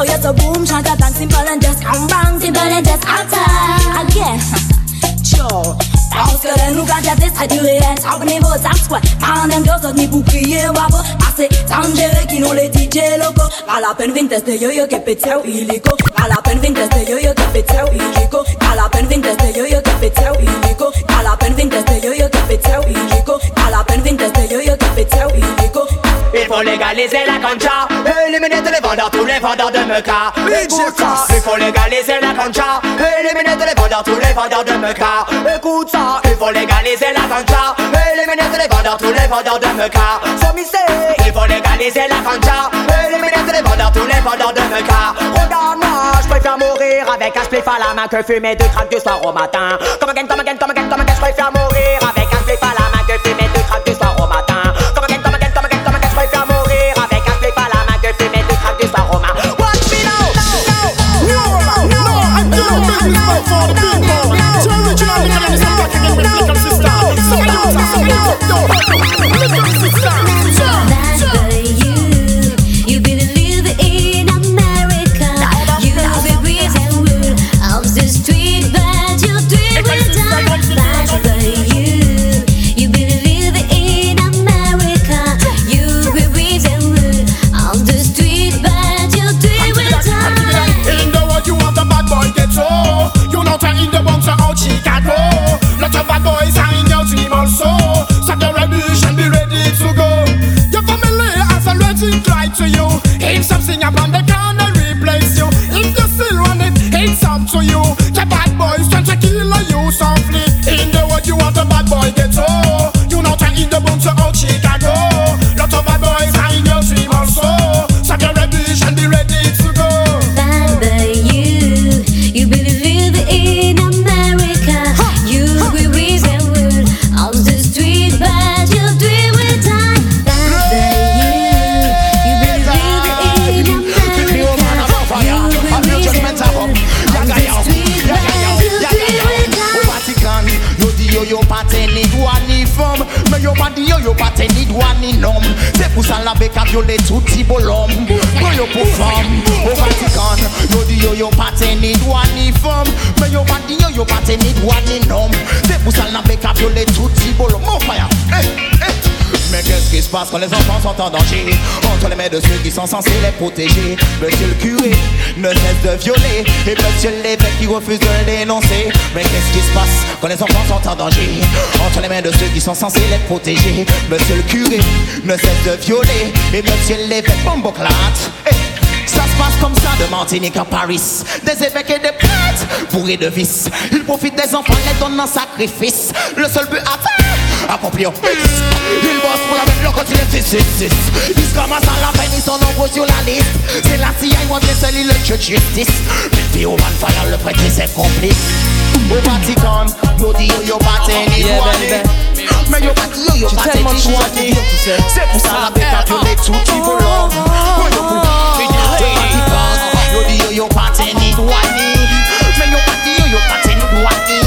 Oh, you're so boom, shanta, dance simple and just come bang, simple and just outer. Again, Joe. Aus que den Lugar der Zeit du redest Auf Niveau Samsquad Pan dem Dios ni bukie babo Hace tangere ki no le DJ loco Gala pen vintes de yo yo que peteo ilico Gala pen vintes de yo yo que peteo ilico Gala pen vintes de yo yo que peteo ilico Gala pen vintes de yo yo que peteo ilico Gala pen vintes de yo yo que peteo ilico Il faut légaliser la concha Éliminer tous les vendeurs, tous les vendeurs de meca. Écoute ça Il faut légaliser la concha Éliminer tous les vendeurs, tous les vendeurs de meca. Écoute ça Il faut légaliser la concha Éliminer tous les vendeurs, tous les vendeurs de meca. Sommisé Il faut légaliser la concha Éliminer tous les vendeurs, tous les vendeurs de meca. Regarde-moi, je préfère mourir avec un spliff à la main que fumer deux crack du soir au matin. Come again, come again, come again, come again Je préfère mourir calculate tutti bolom Go yo perform O Vatican. Yo di yo yo party need one form Me yo body yo yo party need one in home Te pusal na be calculate tutti bolom Mo fire. Hey. Qu'est-ce qui se passe quand les enfants sont en danger. Entre les mains de ceux qui sont censés les protéger Monsieur le curé ne cesse de violer. Et monsieur l'évêque qui refuse de le dénoncer Mais qu'est-ce qui se passe quand les enfants sont en danger? Entre les mains de ceux qui sont censés les protéger Monsieur le curé ne cesse de violer. Et monsieur l'évêque bomboclate ça se passe comme ça de Martinique à Paris. Des évêques et des prêtres bourrés de vices. Ils profitent des enfants, les donnent en sacrifice. Le seul but à accomplir Il bosse pour la mettre le côté Ils commencent à la peine, ils sont nombreux sur la liste. C'est la CIA, moi bien seul, le church justice. Le pyroman fire, le prêtre c'est complice. Au Vatican, yo di yo yo ni douane Mais yo pat yo yo ni douane C'est pour ça la bête a violé tout qui volant Yo Au Vatican, yo di yo yo ni douane Mais yo yo yo ni douane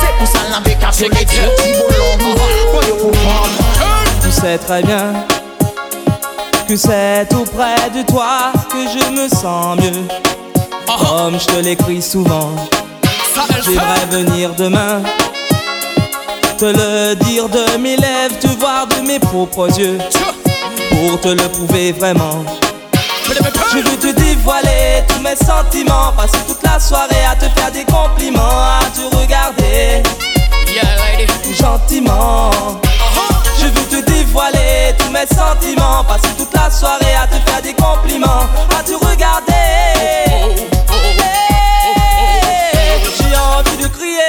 C'est pour ça la bête a violé tout qui sais très bien que c'est auprès de toi que je me sens mieux. Comme je te l'écris souvent, j'aimerais venir demain. Te le dire de mes lèvres, te voir de mes propres yeux. Pour te le prouver vraiment. Je veux te dévoiler tous mes sentiments. Passer toute la soirée à te faire des compliments, à te regarder. Gentiment. Je veux te dévoiler tous mes sentiments. Passer toute la soirée à te faire des compliments, à te regarder. J'ai envie de crier.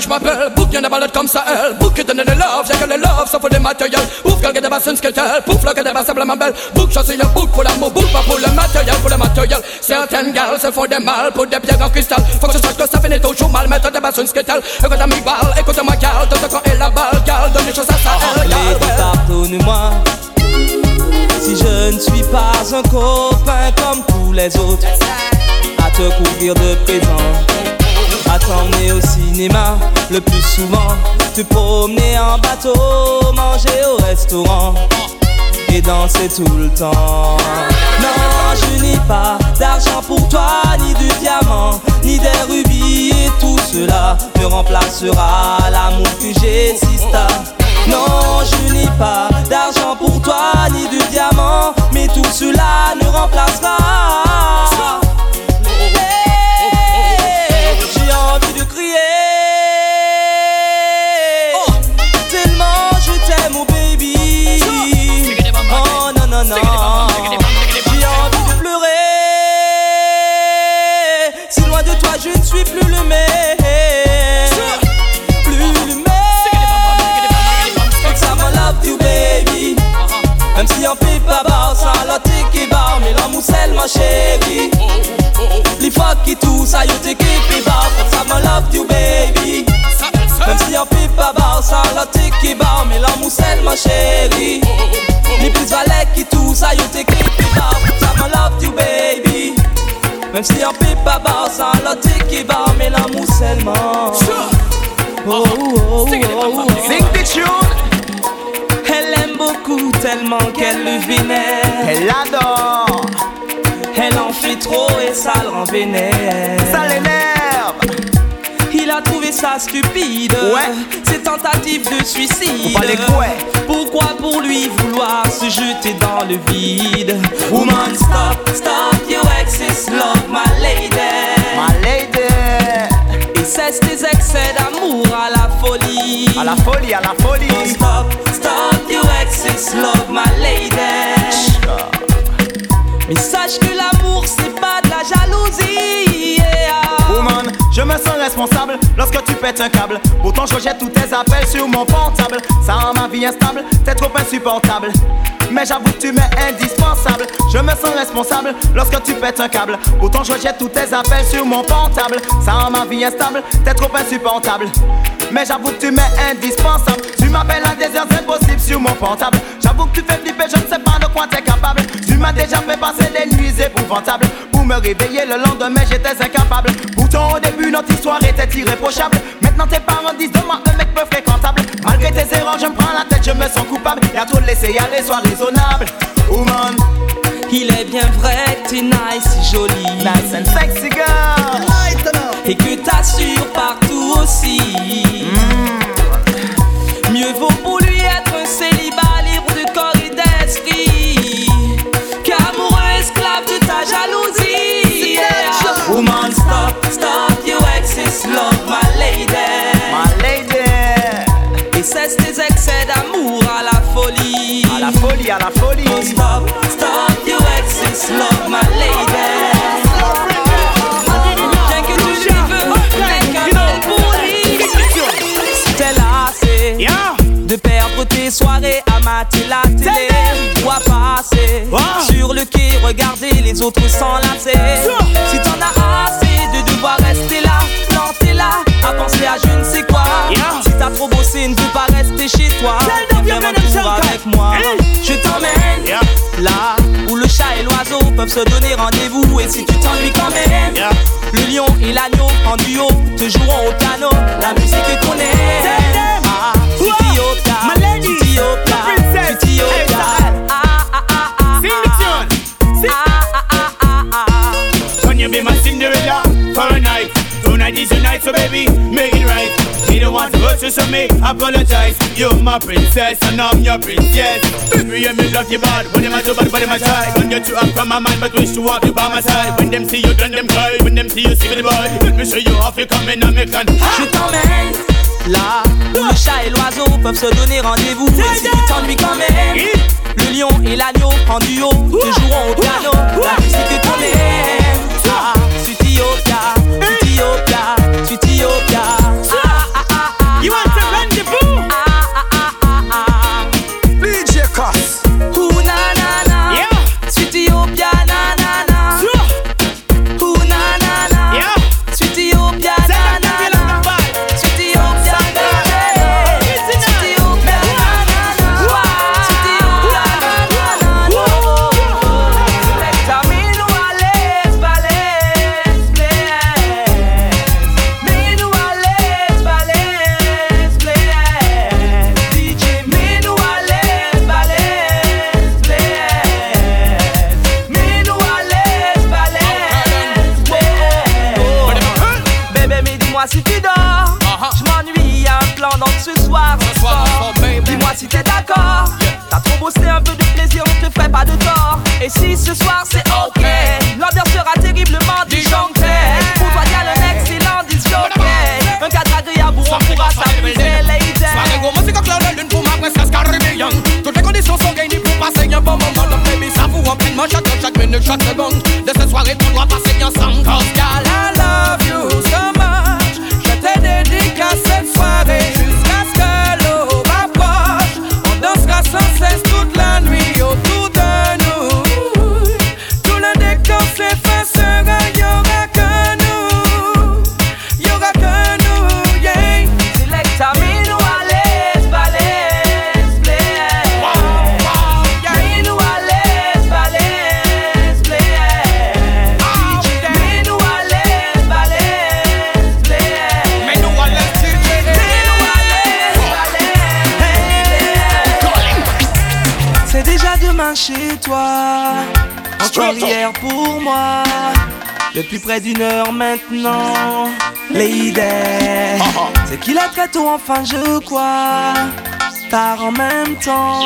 Je m'appelle, bouk, y'en a balade comme ça, elle. Bouk, you donne le love, j'ai que le love, faut des matériels. Ouf, quand des bassins skeletels, pouf, là, que des bassins simplement belles. Bouk, ça c'est un bouk pour l'amour, bouk, pas pour le matériel, pour le matériel. Certaines gales se font des mal pour des pierres en cristal. Faut que tu saches que ça finit toujours mal, mettre des bassins skeletels. Écoute, ami, balle, écoute-moi, gal, de quand est la balle, gal, donne les choses à ça, elle, gal, pardonne-moi Si je ne suis pas un copain comme tous les autres À te couvrir de présents T'emmener au cinéma le plus souvent Te promener en bateau, manger au restaurant Et danser tout le temps Non, je n'ai pas d'argent pour toi Ni de diamants, ni des rubis Et tout cela ne remplacera l'amour que j'ai non, je n'ai pas d'argent pour toi, ni de diamants, mais tout cela ne remplacera. Ma chérie Les fois qui tout ça yo t'es qui bar Cause I'ma love you baby Même si on fait pas bar sans la tiki bar Mais l'amour c'est ma chérie Les plus valets qui tout ça yo t'es qui bar Cause I'ma love you baby Même si on fait pas bar sans la tiki bar Mais l'amour seulement Oh, oh, oh, oh, oh. Sing the tune. Elle aime beaucoup tellement qu'elle le vénère. Elle l'adore. En fait trop et ça le rend vénère. Ça l'énerve. Il a trouvé ça stupide. Ouais. Ses tentatives de suicide. Pourquoi pour lui vouloir se jeter dans le vide? Woman, stop, stop, your exes love my lady. My lady. Et cesse tes excès d'amour à la folie. À la folie, à la folie. Oh, stop, stop, your exes love my lady. Mais sache que l'amour c'est pas de la jalousie. yeah. Woman, je me sens responsable lorsque tu pètes un câble. Pourtant, je rejette tous tes appels sur mon portable. Ça rend ma vie instable, t'es trop insupportable. Mais j'avoue que tu m'es indispensable. Je me sens responsable lorsque tu pètes un câble. Pourtant, je rejette tous tes appels sur mon portable. Ça rend ma vie instable, t'es trop insupportable. Mais j'avoue que tu m'es indispensable. Tu m'appelles à des heures impossibles sur mon portable. J'avoue que tu fais flipper, je ne sais pas de quoi t'es capable. Tu m'as déjà fait passer des nuits épouvantables. Pour me réveiller le lendemain, j'étais incapable. Pourtant, au début, notre histoire était irréprochable. Maintenant, tes parents disent de moi un mec peu fréquentable. Malgré tes erreurs, je me prends la tête, je me sens coupable. Et à trop laisser y aller, sois raisonnable. Woman, Il est bien vrai que t'es nice et jolie. nice and sexy girl. Et que t'assures partout aussi. Mieux vaut pour lui être un célibat libre de corps et d'esprit. Qu'amoureux esclave de ta jalousie. Yeah. Woman, stop, stop, your exes love la folie, à la folie. Stop, stop, your exes love my lady. Veux, de perdre tes soirées à mater la télé ou à passer sur le quai, regarder les autres s'enlacer. Si t'en as assez de devoir rester là, planté là, à penser à je ne sais quoi, chez toi. Viens faire un tour avec moi. Je t'emmène là où le chat et l'oiseau peuvent se donner rendez-vous. Et si tu t'ennuies quand même, le lion et l'agneau en duo te joueront au piano. La musique est ton aime. Ah, Ethiopia. Your night, so baby, make it right. You don't want to hurt you, so me apologize. You're my princess, and I'm your princess. Baby, you me love you bad. When them a do bad, when them a try. When you two up from my mind, but wish to want you by my side. When them see you, then them cry. When them see you, see the boy. Let me show you off, you come in and make an. Je t'emmène là où le chat et l'oiseau peuvent se donner rendez-vous. Et si tu t'ennuies quand même, le lion et l'agneau en duo te joueront au piano. La musique est ton aime. Ah, Ethiopia, Ethiopia, Ethiopia. Un peu de plaisir, on te ferait pas de tort. Et si ce soir c'est ok, l'odeur sera terriblement disjonctée. Pour toi, y'a le excellent disjockey. Un cadre agréable où on pourra s'amuser, lady. Soirée musique au clair de lune pour ma princesse caribéenne Toutes les conditions sont gagnées pour passer un bon moment Donc baby, ça vous pleinement chaque chaque minute, chaque seconde De cette soirée, on doit passer ensemble Cause girl, I love you so much pour moi. Depuis près d'une heure maintenant. Lady, c'est qu'il est très tôt, enfin je crois. Tard en même temps.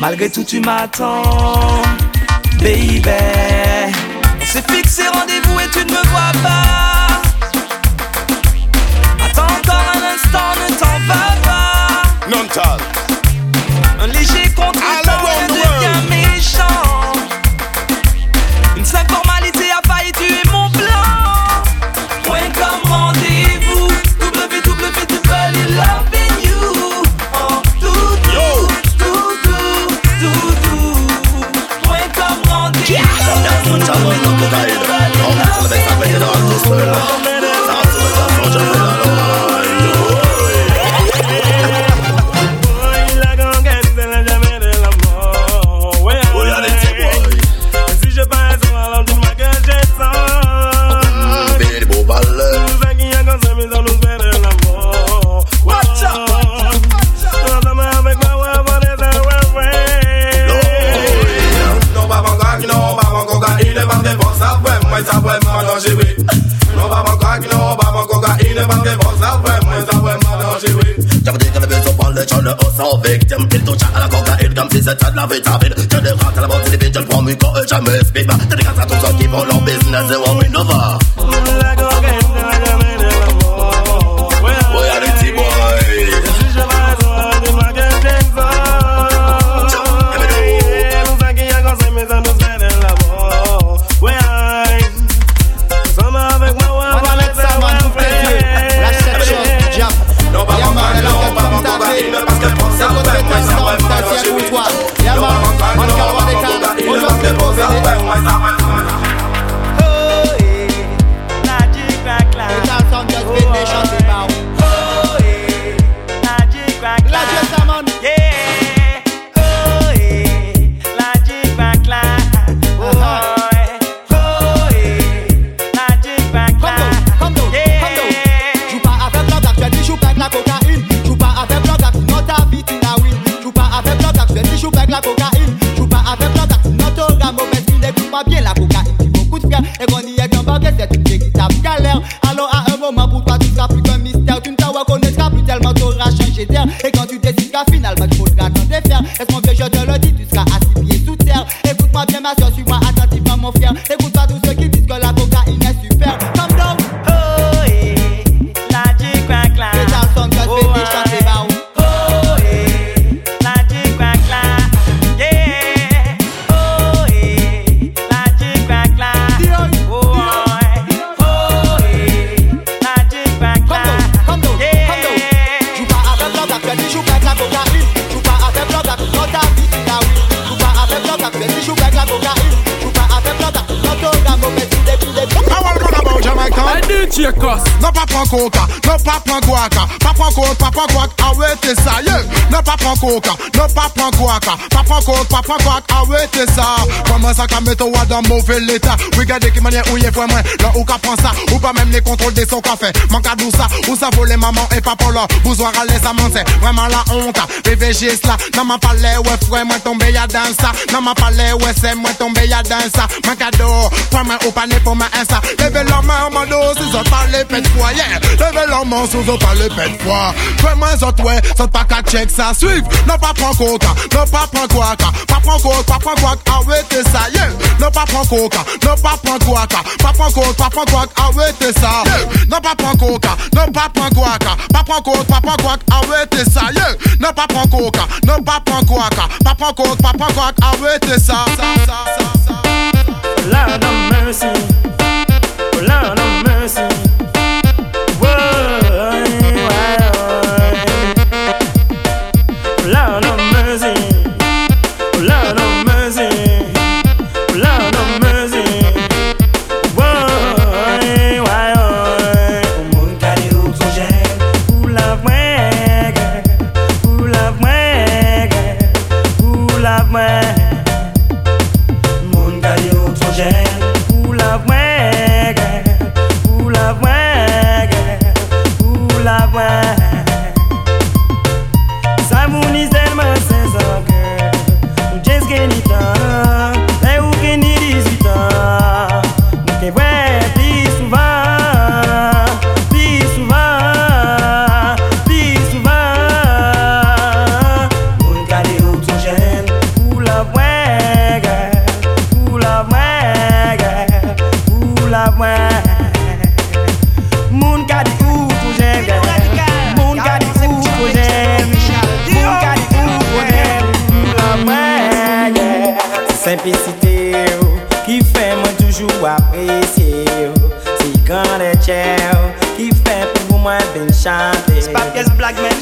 Malgré tout, tu m'attends. Baby, on s'est fixé rendez-vous et tu ne me vois pas. Attends encore un instant, ne t'en vas John de sans victime Il touche à la cocaïne comme si c'était de la vitamine Je les rate à la bande, c'est des je prends mes corps et T'as des gars à tous ceux qui font leur business. Et on innova Ça qu'a mettre toi dans mauvais l'état? Regardez qui manière où y est vraiment, là où qu'a prend ça, ou pas même les contrôles des qu'a fait. Manque à ça, où ça voler maman et papa là, à l'aise à c'est vraiment la honte. PVG cela, non m'a parlé, ouais frère, moi tombé y'a dans ça, non m'a parlé, ouais c'est moi tombé y'a dans ça. Mon cadeau, pas moi ou pas pour ma insa. Levez la main en mode, si ça parle pète fois, yeah. Levez la main si ça parle pète fois. Fais-moi ça, ouais, ça pas qu'à check ça suive. Non pas prendre coca, non pas prendre coca, pas prendre coca, pas prendre coca, ah ouais t'es ça, yeah. Non pas prendre coca, non pas prendre coca, pas prendre coca, pas prendre coca, ouais t'es ça. Non pas prendre coca, non pas prendre coca, pas prendre coca, pas prendre ouais t'es ça, yeah. Non pas prendre coca, non pas prendre coca, pas prendre coca, pas prendre ouais t'es ça. Lord of mercy,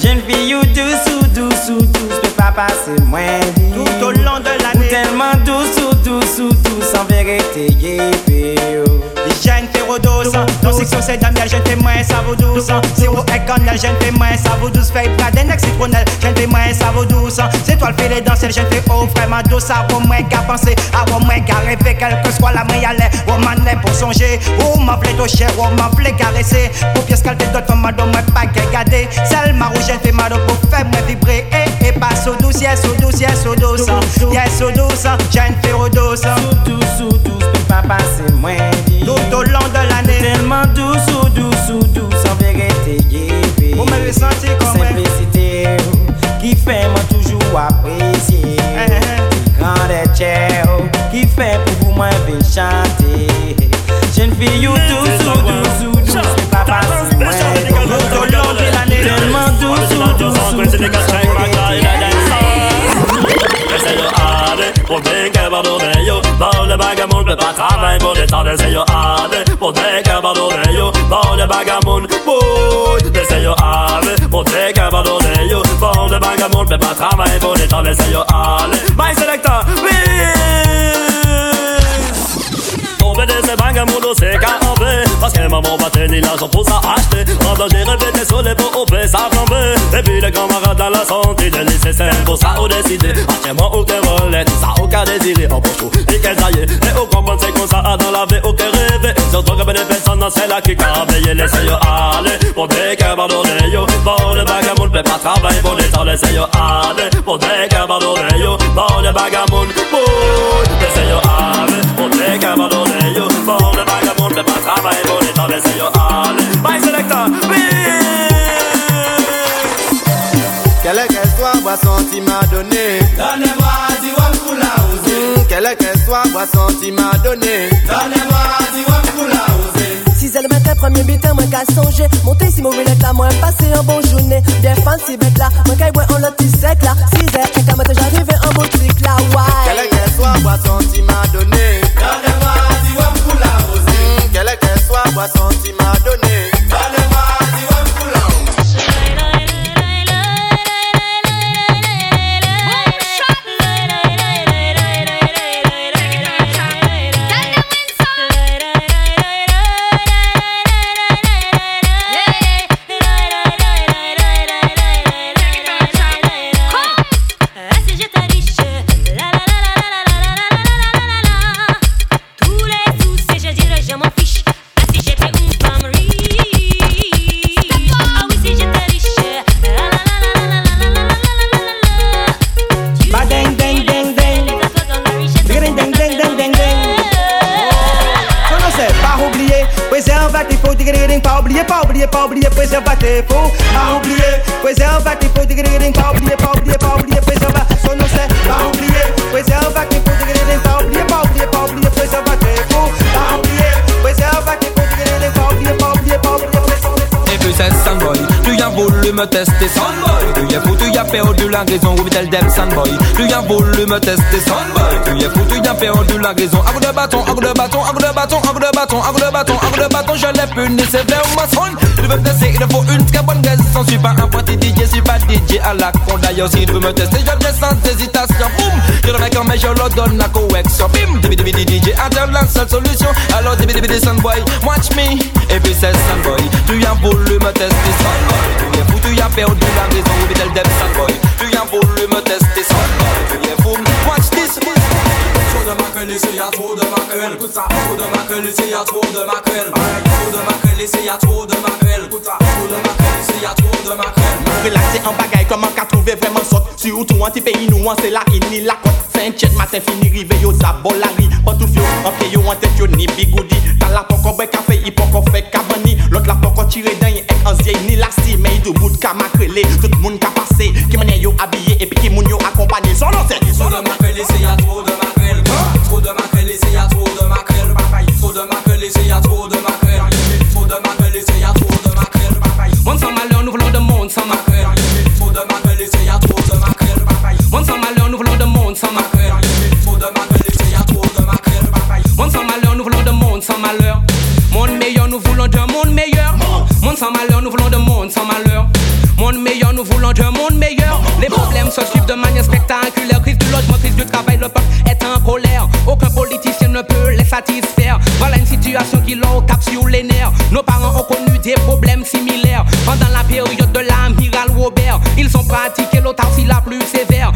Jeune fille ou douce ou douce ou douce Peut pas passer moins vite Tout au long de l'année Tellement douce ou douce ou douce En vérité, yeah, oh. Les jeunes férodos, dans section c'est Damiel, jeune témoin, ça vaut douce. Zéro Econ, la jeune témoin, ça vaut douce. Fait Braden, ex citronnelle, jeune témoin, ça vaut douce. C'est toi le fait les danser, jeune oh, vraiment douce. Au moins qu'à penser, à au moins qu'à rêver, quelle que soit la main, y'allait. Oh man, pour songer, oh m'a voulu toucher, oh m'a caresser. Pour pièce qu'elle te donne, m'a donné, pas qu'à garder. Celle ma rouge, jeune fait mal pour faire moi vibrer. Et, et pas so douce, yes, so douce, yes, so douce. Yes, so douce, jeune férodos. So douce, so douce, peut pas passer moins vite. Tout au long de l'année. Tellement douce ou douce ou douce En vérité, yeah, Vous m'avez senti comme Simplicité Qui fait moi toujours apprécier. Grande et Qui fait pour vous moi bien chanter. Jeune fille ou douce ou douce ou douce douce ou douce Essaye ade, pour bien que pardonner yo Dans le bagamoun, peut pas travailler pour des temps Essaye ade, pour bien que pardonner yo Dans le bagamoun, boud Essaye ade, pour bien que pardonner yo Dans le bagamoun, peut pas travailler pour des temps Essaye ade, my selector, Tomber de ces vagabonds, c'est enlever Parce que maman va tenir l'argent pour ça acheter j'ai répété sur les pots, on fait ça flamber Et puis les camarades dans la santé de nécessaire Pour ça, on décidé, achetez-moi volet ça, au désiré, en poche et qu'elles aillent Et au comprendre, c'est comme ça, dans la vie, au cœur rêvé Surtout que des personnes, c'est là qui a veillé Laissez-yo aller, pour des cœurs pardonnés, yo. Bon, le peut pas travailler pour des temps Laissez-yo aller, pour des pardonnés, yo. Bon, pour des cœurs pardonnés, yo Bon, le vagabond peut pas travailler pour des temps Laissez-yo aller, my selector, Quelle est qu'elle soit, boisson tu m'as donné. Du Quelle qu'elle soit, boisson tu m'as donné. Du mettait premier moi qu'à songer. Monter si mauvais là, moi passer un bon journée. Des fans si bête là, moi qu'à boire en sec là. Si elle est qu'à mettre j'arrive un beau truc là, Quelle ouais. Qu'elle soit, boisson tu m'as donné. Donnez-moi Quoi, boisson, tu m'as donné. me tester Sonboy, tu es foutu, y'a perdu la raison. Ou tel dem Sonboy, tu as voulu me tester Sonboy, tu y es foutu, y'a perdu la raison. Arc de bâton, arc de bâton, arc de bâton, arc de bâton, arc de bâton, arc de bâton. Je l'ai puni, c'est vraiment son Tu veux me tester, il faut une très bonne raison. Je suis pas un pointé DJ, je suis pas DJ à la con. D'ailleurs, si tu veux me tester, je viens sans hésitation. Boum, je le mets quand même, je leur donne la correction. Bim, DVD DJ, attends la seule solution. Alors, DVD Sunboy, watch me. Et puis c'est Sunboy, tu as voulu me tester Sunboy. Tu viens fou, tu as perdu la raison, oui, tel Sunboy. Tu as voulu me tester Sunboy. Tu viens fou. maquelle, ici y'a trop de maquelle. Écoute ça, trop de maquelle, ici y'a trop de maquelle. Trop de maquelle, ici y'a trop de maquelle. Écoute ça, trop de maquelle, ici y'a trop de maquelle. Relaxé en bagaille, comment qu'à trouver vraiment sorte. Surtout anti-pays, nous, hein, c'est la ni la côte. Saint-Chet, matin fini, rivé, yo, zabolari. Pantoufio, en pied, yo, en tête, yo, ni bigoudi. T'as la poko, ben café, il poko, fait cabani. L'autre la poko, tiré d'un, en vieille, ni la si. Mais il tout bout, qu'à macrélé. Tout le monde passé. Qui m'en yo habillé, et puis qui m'en yo accompagné. Son nom, c'est, son sans malheur, nous voulons de monde sans malheur. Monde meilleur, nous voulons de monde meilleur. Les problèmes se suivent de manière spectaculaire. Crise du logement, crise du travail, le peuple est en colère. Aucun politicien ne peut les satisfaire. Voilà une situation qui l'ont tape sur les nerfs. Nos parents ont connu des problèmes similaires. Pendant la période de l'amiral Robert, ils ont pratiqué l'autarcie la plus sévère.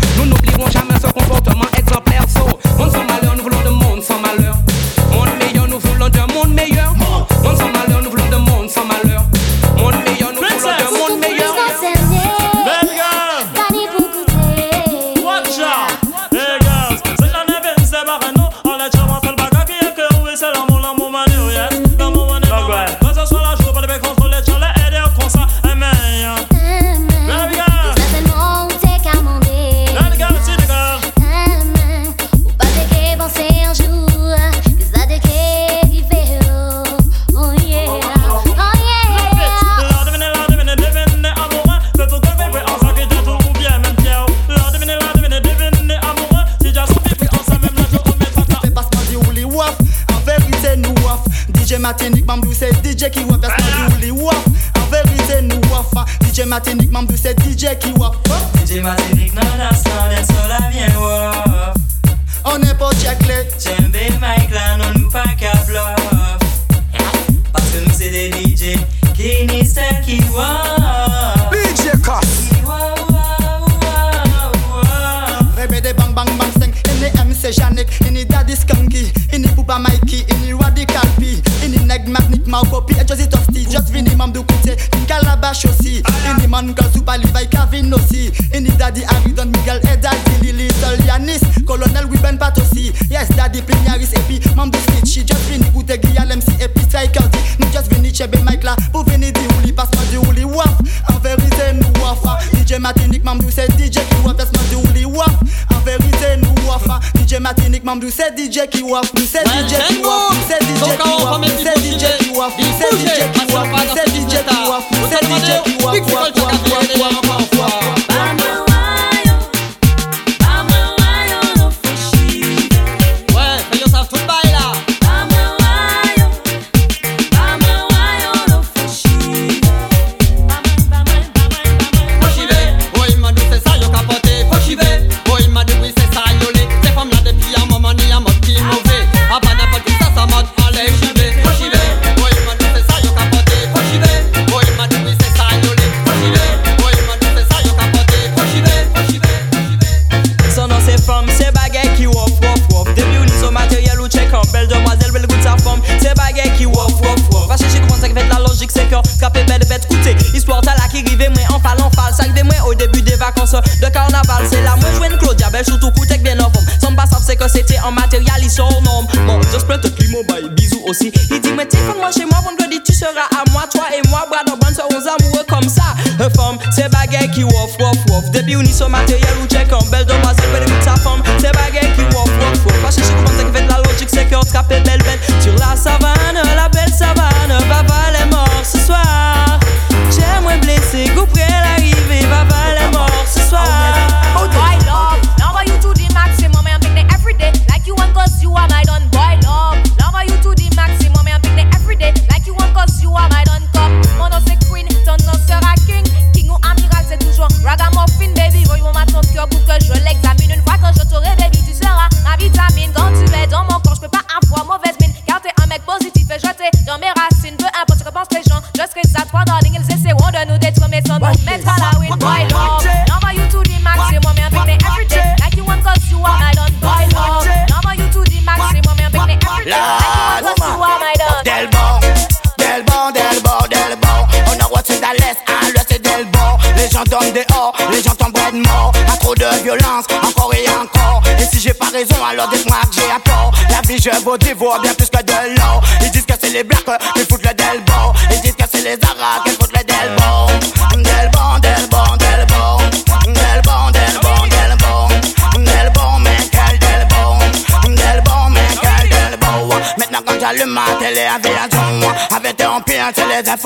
DJ qui wap, me say DJ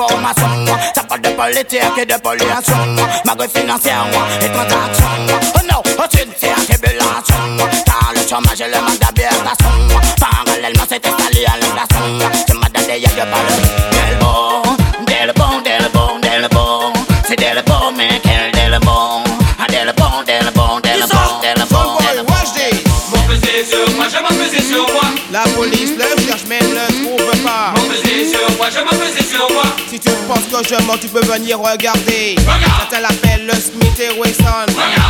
informations Ça parle de politique et de pollution Magouille financière et transaction tu peux venir regarder. Certains l'appellent le Smith et Wesson.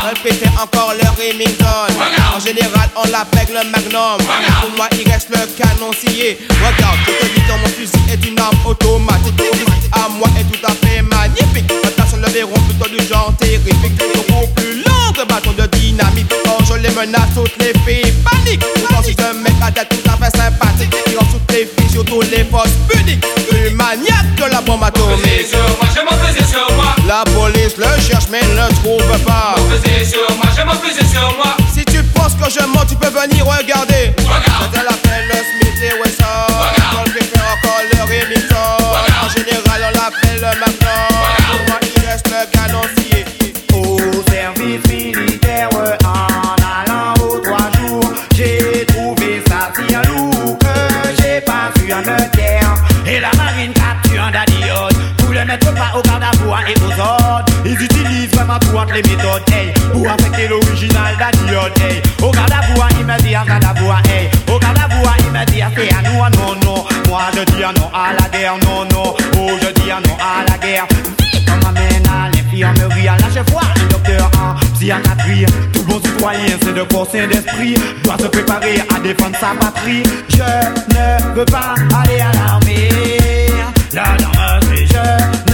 Répétez encore le Remington. En général, on l'appelle le Magnum. Pour moi, il reste le canon scié. Regarde, je te dis que mon fusil est une arme automatique. Fusil à moi est tout à fait magnifique. Personnes le verront plutôt du genre terrifique. Beaucoup plus long que bâton de dynamite. Quand je les menace, toutes les filles paniquent. Pourtant, si je mec à tête tout à fait sympathique. Il en toutes les filles, surtout les fausses pudiques. Plus maniaque que la bombe atomique. Pesé sur moi, je m'en pesé sur moi. La police le cherche mais ne le trouve pas. Mon pesé sur moi, je m'en pesé sur moi. Si tu penses que je mens, tu peux venir regarder. Au garde à voix et aux autres. Ils utilisent vraiment toutes les méthodes, hey, pour affecter l'original dadiote, hey. Au garde à voix, il me dit à garde à voix, hey. Au garde à il me dit à c'est à nous, ah non, non. Moi, je dis à non à la guerre, non, non. Oh, je dis à non à la guerre. On m'amène à l'infirmerie à la chef le docteur en psychiatrie. Tout bon citoyen, c'est de corps sain d'esprit, doit se préparer à défendre sa patrie. Je ne veux pas aller à l'armée. La c'est je ne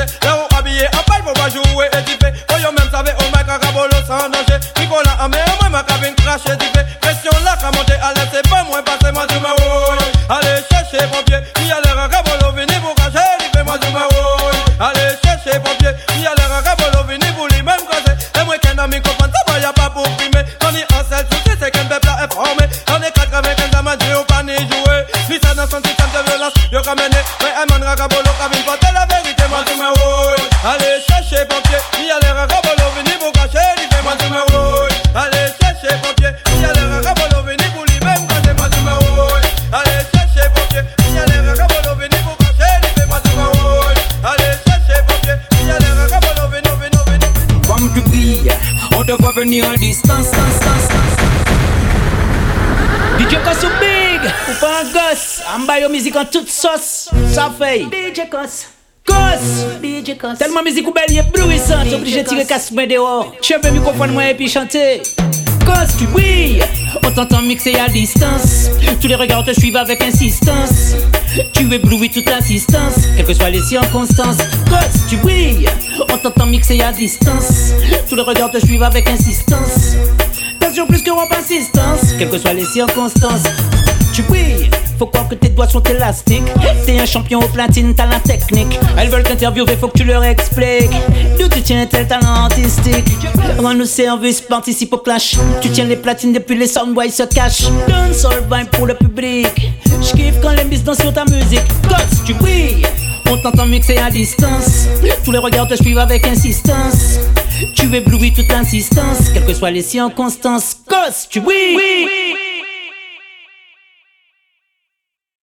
cabine craché, typé. Pression là, qu'à monter à l'aise, c'est pas moins passé, moi me vois. Allez chercher pompier, ni à l'air à rabolo, vini pour cacher, il fait moi me vois. Allez chercher pompier, ni à l'air à rabolo, pour lui même. Et moi qu'un ami comprend ça, va y a pas pour primer. Il en seul souci, c'est qu'un peuple est formé. On est quatre avec un gamin, Dieu, ou pas ni jouer. Ni ça dans son système de violence, yo ramené. Mais un man cabine, Musique en toute sauce Ça fait DJ Koss Koss DJ Koss Tellement musique ou belle éblouissante Obligé de tirer casse moi dehors Cheveux microphone moi et puis chanter Koss tu brilles On t'entend mixer à distance. Tous les regards te suivent avec insistance. Tu éblouis toute l'assistance, quelles que soient les circonstances. Cause tu brilles, on t'entend mixer à distance. Tous les regards te suivent avec insistance. Sûr, plus que rap insistance, quelles que soient les circonstances. Tu brilles, faut croire que tes doigts sont élastiques. T'es un champion au platine, t'as la technique. Elles veulent t'interviewer, faut que tu leur expliques. D'où tu tiens tel talent artistique? Rends-nous service, participe au clash. Tu tiens les platines depuis les soundboys se cachent. Soul vibe pour le public. J'kiffe quand les miss dansent sur ta musique. Cause tu brilles, on t'entend mixer à distance. Tous les regards te suivent avec insistance. Tu éblouis toute l'insistance, quelles que soient les circonstances. Cause tu brilles.